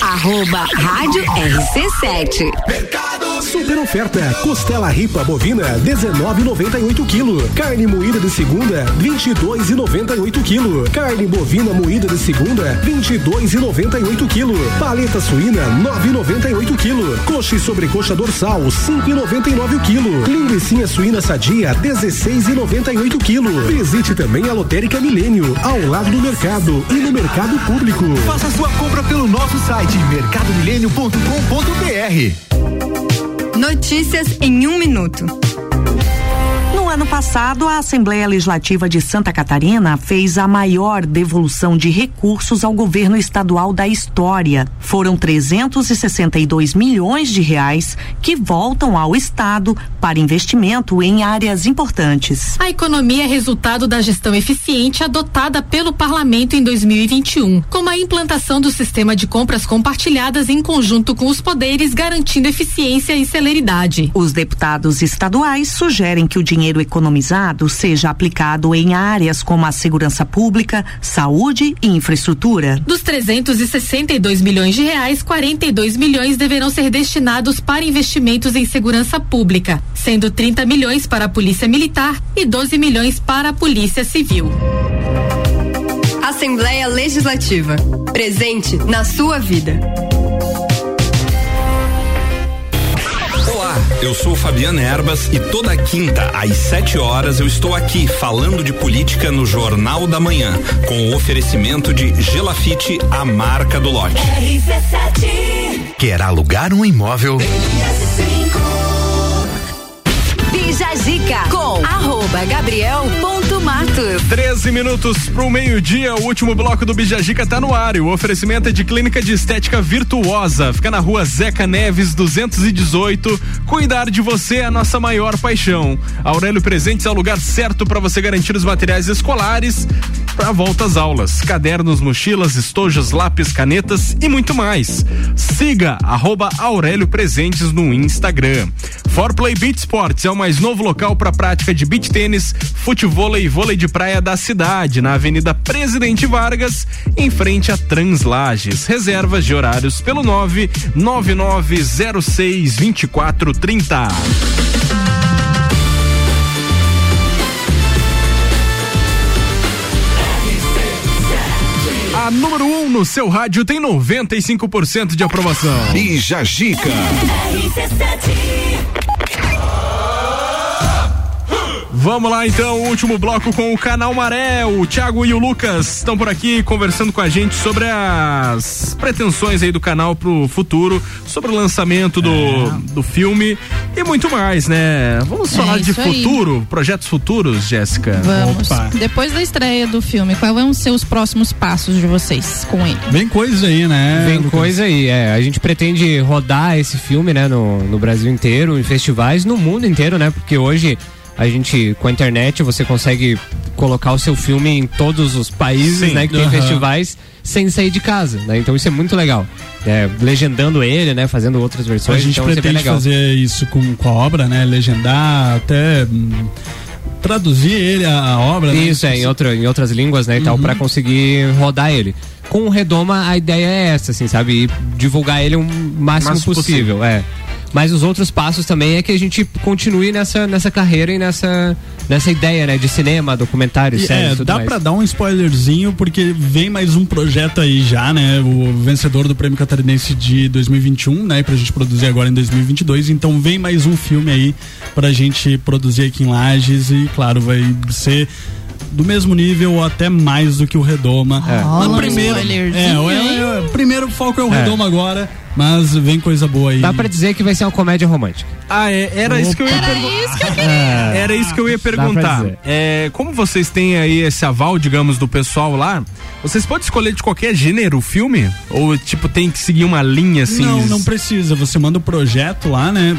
Arroba Rádio RC7. Super oferta. Costela ripa bovina 19,98 kg. Carne moída de segunda 22,98 kg. Carne bovina moída de segunda 22,98 kg. Paleta suína 9,98 kg. Coxa e sobrecoxa dorsal 5,99 o quilo. Linguiça suína sadia 16,98 kg. Visite também a Lotérica Milênio ao lado do mercado e no mercado público. Faça sua compra pelo nosso site mercadomilênio.com.br. Notícias em um minuto. No ano passado, a Assembleia Legislativa de Santa Catarina fez a maior devolução de recursos ao governo estadual da história. Foram 362 milhões de reais que voltam ao estado para investimento em áreas importantes. A economia é resultado da gestão eficiente adotada pelo parlamento em 2021, como a implantação do sistema de compras compartilhadas em conjunto com os poderes, garantindo eficiência e celeridade. Os deputados estaduais sugerem que o dinheiro dinheiro economizado seja aplicado em áreas como a segurança pública, saúde e infraestrutura. Dos 362 milhões de reais, 42 milhões deverão ser destinados para investimentos em segurança pública, sendo 30 milhões para a Polícia Militar e 12 milhões para a Polícia Civil. Assembleia Legislativa. Presente na sua vida. Eu sou Fabiana Erbas e toda quinta às 7 horas eu estou aqui falando de política no Jornal da Manhã, com o oferecimento de Gelafite, a marca do lote. Quer alugar um imóvel? Zica com arroba gabriel.matos. 13 minutos pro meio-dia, o último bloco do Bijagica tá no ar. O oferecimento é de Clínica de Estética Virtuosa. Fica na rua Zeca Neves, 218. Cuidar de você é a nossa maior paixão. Aurélio Presentes é o lugar certo para você garantir os materiais escolares para volta às aulas. Cadernos, mochilas, estojos, lápis, canetas e muito mais. Siga arroba Aurélio Presentes no Instagram. Forplay Beach Sports é o mais novo local para prática de beach tênis, futebol e vôlei de praia da cidade, na Avenida Presidente Vargas, em frente a Translages. Reservas de horários pelo 99906 2430. A número 1 um no seu rádio tem 95% de aprovação. Bija Gica. Vamos lá então, o último bloco com o canal Maré. O Thiago e o Lucas estão por aqui conversando com a gente sobre as pretensões aí do canal pro futuro, sobre o lançamento do, É. do filme e muito mais, né? Vamos É falar de isso aí. futuro, projetos futuros, Jéssica. Vamos. Depois da estreia do filme, quais vão ser os próximos passos de vocês com ele? Vem coisa aí, né? Vem Lucas? coisa aí, é. A gente pretende rodar esse filme, né, no, no Brasil inteiro, em festivais, no mundo inteiro, né? Porque hoje a gente, com a internet, você consegue colocar o seu filme em todos os países, Sim, né, que tem festivais, sem sair de casa, né? Então isso é muito legal. É, legendando ele, né, fazendo outras A versões, gente então é pretende legal. fazer isso com, com a obra, né? Legendar, até hum, traduzir ele, a, a obra, né? Isso, é, em, outra, em outras línguas, né, e tal, Uhum. pra conseguir rodar ele. Com o Redoma, a ideia é essa, assim, sabe? E divulgar ele o máximo Máximo possível, possível. é. Mas os outros passos também é que a gente continue nessa, nessa carreira e nessa, nessa ideia, né? De cinema, documentários, E, séries, é, dá mais. pra dar um spoilerzinho, porque vem mais um projeto aí já, né? O vencedor do Prêmio Catarinense de 2021, né? Pra gente produzir agora em 2022. Então vem mais um filme aí pra gente produzir aqui em Lages e, claro, vai ser do mesmo nível ou até mais do que o Redoma. É. Mas um primeiro, é, é, hein? é, primeiro foco é o É. Redoma agora, mas vem coisa boa aí. Dá pra dizer que vai ser uma comédia romântica. Ah, é, era isso que eu ia Era perguntar. isso que eu queria. Era isso que eu ia perguntar. É, como vocês têm aí esse aval, digamos, do pessoal lá, vocês podem escolher de qualquer gênero o filme? Ou, tipo, tem que seguir uma linha assim? Não, não precisa. Você manda o projeto lá, né?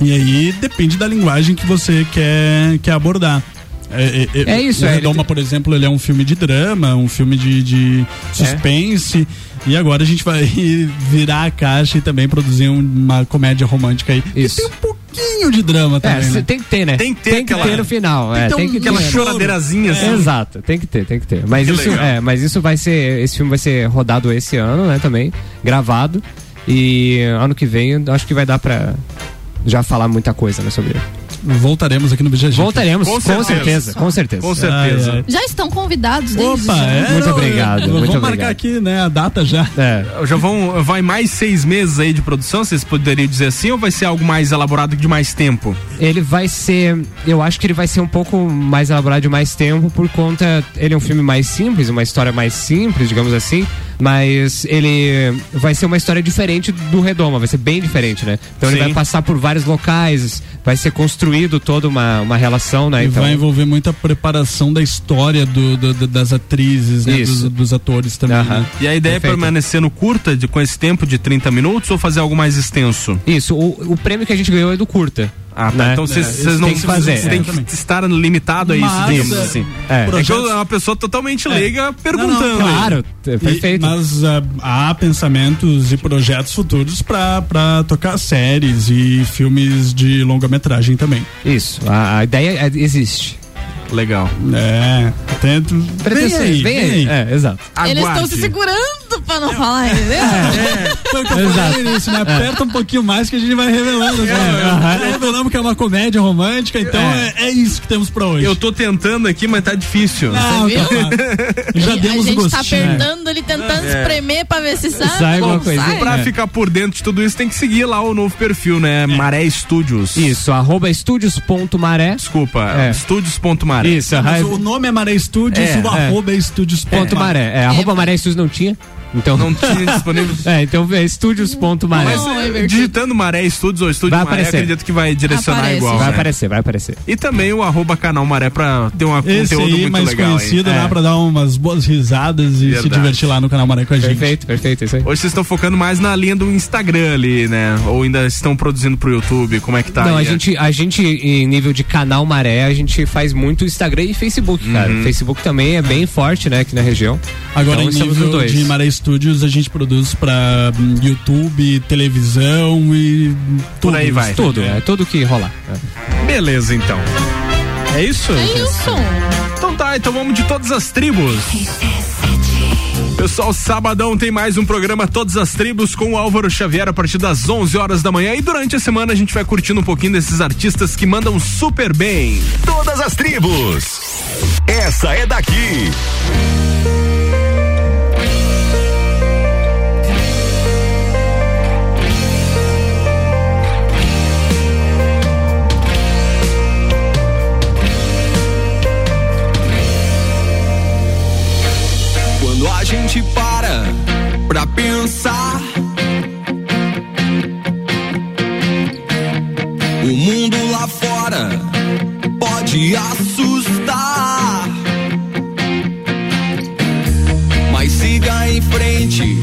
E aí depende da linguagem que você quer, quer abordar. É, É isso, O é, Redoma, por exemplo, ele é um filme de drama, um filme de, de suspense. E agora a gente vai virar a caixa e também produzir um- uma comédia romântica aí. Isso. E tem um pouquinho de drama É, também. cê né? tem que ter, né? Tem que ter aquela- no final. tem é, que ter tem um- que Aquela ter. choradeirazinha assim. Exato, tem que ter, tem que ter. Mas Que isso, legal. é, mas isso vai ser, esse filme vai ser rodado esse ano, né, também, gravado. E ano que vem, eu acho que vai dar pra já falar muita coisa, né, sobre ele. Voltaremos aqui no BGG. Voltaremos, Com com, certeza. certeza. com certeza. Com certeza. Ai, ai. Já estão convidados desde Opa, já. é, Muito não, obrigado, é, muito Vamos marcar obrigado. aqui, né, a data já. É. Já vão, vai mais seis meses aí de produção, vocês poderiam dizer assim, ou vai ser algo mais elaborado de mais tempo? Ele vai ser. Eu acho que ele vai ser um pouco mais elaborado de mais tempo por conta. Ele é um filme mais simples, uma história mais simples, digamos assim. Mas ele vai ser uma história diferente do Redoma, vai ser bem diferente, né? Então ele Sim. vai passar por vários locais, vai ser construído toda uma, uma relação, né? E Então, vai envolver muita preparação da história do, do- do- das atrizes, né? Dos, dos atores também. Aham. né? E a ideia Perfeito. é permanecer no curta, de, com esse tempo de 30 minutos, ou fazer algo mais extenso? Isso, o, o prêmio que a gente ganhou é do curta. Ah, tá. né? Então vocês É, não tem que fazer. Você tem é. que estar limitado a isso, Mas, digamos é, assim. é. É que eu- é uma pessoa totalmente leiga perguntando. Não, não. Claro, é perfeito. E- mas ah, há pensamentos e projetos futuros pra pra tocar séries e filmes de longa-metragem também. Isso, a, a ideia é- existe. Legal. É, tento. Vem aí, vem vem aí. aí. É, exato. Eles estão Aguarde. se segurando pra não falar, entendeu? É, foi o que eu falei no início, né? Aperta um pouquinho mais que a gente vai revelando. né? Já revelamos que é uma comédia romântica, então é, é isso que temos pra hoje. Eu tô tentando aqui, mas tá difícil. Não, viu? tá- já a demos o gente tá gostinho. apertando ali, tentando É. espremer pra ver se sai. Sai alguma coisa. sai. Pra É. ficar por dentro de tudo isso, tem que seguir lá o novo perfil, né? Maré Studios. Isso, arroba estúdios.maré. Desculpa, É. estúdios.maré. Isso, Mas o nome é Maré Studios, É, o arroba é Studios. ponto maré. É, arroba maré estúdios não tinha. Então, Não tinha disponível. é, então é estúdios.maré. Digitando Maré Studios ou Estúdio Vai Maré, aparecer. acredito que vai direcionar Aparece. igual. Vai né? aparecer, vai aparecer. E também o arroba canal Maré pra ter um Esse conteúdo aí, muito mais legal. conhecido, aí. dá É. pra dar umas boas risadas e se Verdade. divertir lá no canal Maré com a gente. Perfeito, perfeito, isso aí. Hoje vocês estão focando mais na linha do Instagram ali, né? Ou ainda estão produzindo pro YouTube? Como é que tá? Não, a aí? gente, a gente, em nível de canal Maré, a gente faz muito Instagram e Facebook, cara. Uhum. O Facebook também é bem forte, né, aqui na região. Agora, então, em nível dois. de Maré Studios, a gente produz pra hum, YouTube, televisão e tudo. Por aí vai. Tudo, é tudo que rolar. É. Beleza, então. É isso? É isso. Então tá, então vamos de todas as tribos. Pessoal, sabadão tem mais um programa Todas as Tribos com o Álvaro Xavier a partir das 11 horas da manhã e durante a semana a gente vai curtindo um pouquinho desses artistas que mandam super bem. Todas as tribos. Essa é daqui. Gente para pra pensar, o mundo lá fora pode assustar. Mas siga em frente,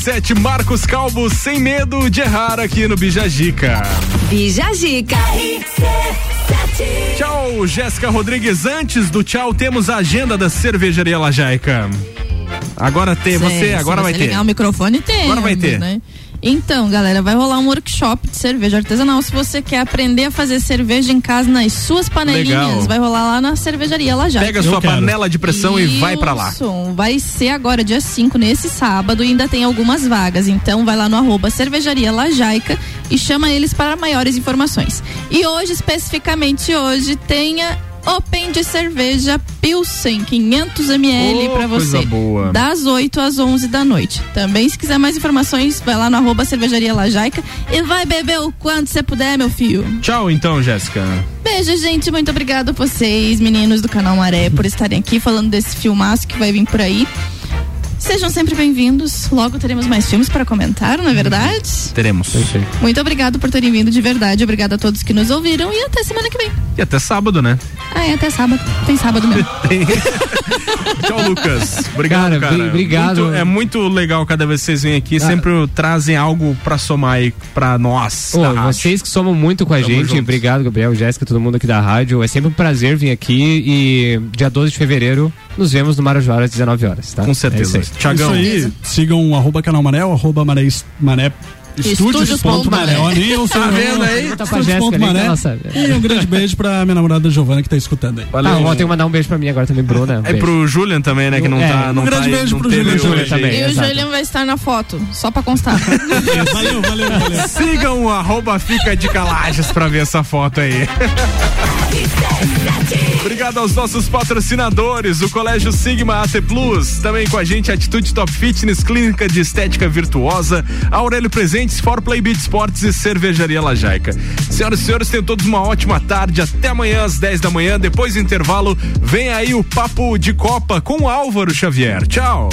RC7 Marcos Calvo, sem medo de errar aqui no Bijagica. Bijagica. Tchau, Jéssica Rodrigues. Antes do tchau, temos a agenda da cervejaria Lajaica. Agora tem, você, agora vai ter. o microfone tem. Agora vai ter. Né? Então, galera, vai rolar um workshop cerveja artesanal. Se você quer aprender a fazer cerveja em casa nas suas panelinhas, Legal. vai rolar lá na cervejaria Lajaica. Pega a sua panela de pressão e vai pra lá. Isso, vai ser agora dia 5, nesse sábado, e ainda tem algumas vagas. Então vai lá no arroba cervejaria Lajaica e chama eles para maiores informações. E hoje, especificamente hoje, tenha Open de cerveja Pilsen, 500 ml Oh, para você. boa. Das 8 às 11 da noite. Também, se quiser mais informações, vai lá no arroba cervejaria Lajaica e vai beber o quanto você puder, meu filho. Tchau, então, Jéssica. Beijo, gente. Muito obrigada a vocês, meninos do canal Maré, por estarem aqui falando desse filmaço que vai vir por aí. Sejam sempre bem-vindos. Logo teremos mais filmes para comentar, não é verdade? Teremos. Muito obrigado por terem vindo de verdade. Obrigado a todos que nos ouviram e até semana que vem. E até sábado, né? Ah, é até sábado. Tem sábado mesmo. Tchau, Lucas. Obrigado, Cara, cara. bri- obrigado. Muito- é muito legal cada vez que vocês vêm aqui, sempre trazem algo pra somar aí pra nós. Ô, da rádio. vocês que somam muito com a Tamo gente, junto. obrigado, Gabriel, Jéssica, todo mundo aqui da rádio. É sempre um prazer vir aqui e dia 12 de fevereiro nos vemos no Marajoara às 19 horas, tá? Com certeza. É isso aí. Isso aí, sigam o arroba canal Maré, o arroba Maré, Maré Estúdios Estúdios Tá vendo aí? Tá. E um grande beijo pra minha namorada Giovana que tá escutando aí. Tá, ó, tem que mandar um beijo pra mim agora também, Bruna. É pro Julian também, né? Que não É, tá. Não um grande tá, beijo pro Julian também. aí. E o Julian vai estar na foto, só pra constar. valeu, valeu, valeu. Sigam o arroba Fica de Calajas pra ver essa foto aí. Obrigado aos nossos patrocinadores, o Colégio Sigma AT Plus, também com a gente Atitude Top Fitness, Clínica de Estética Virtuosa, Aurélio Presentes, For Play Beat Sports e Cervejaria Lajaica. Senhoras e senhores, tenham todos uma ótima tarde, até amanhã às 10 da manhã, depois do intervalo, vem aí o Papo de Copa com Álvaro Xavier. Tchau!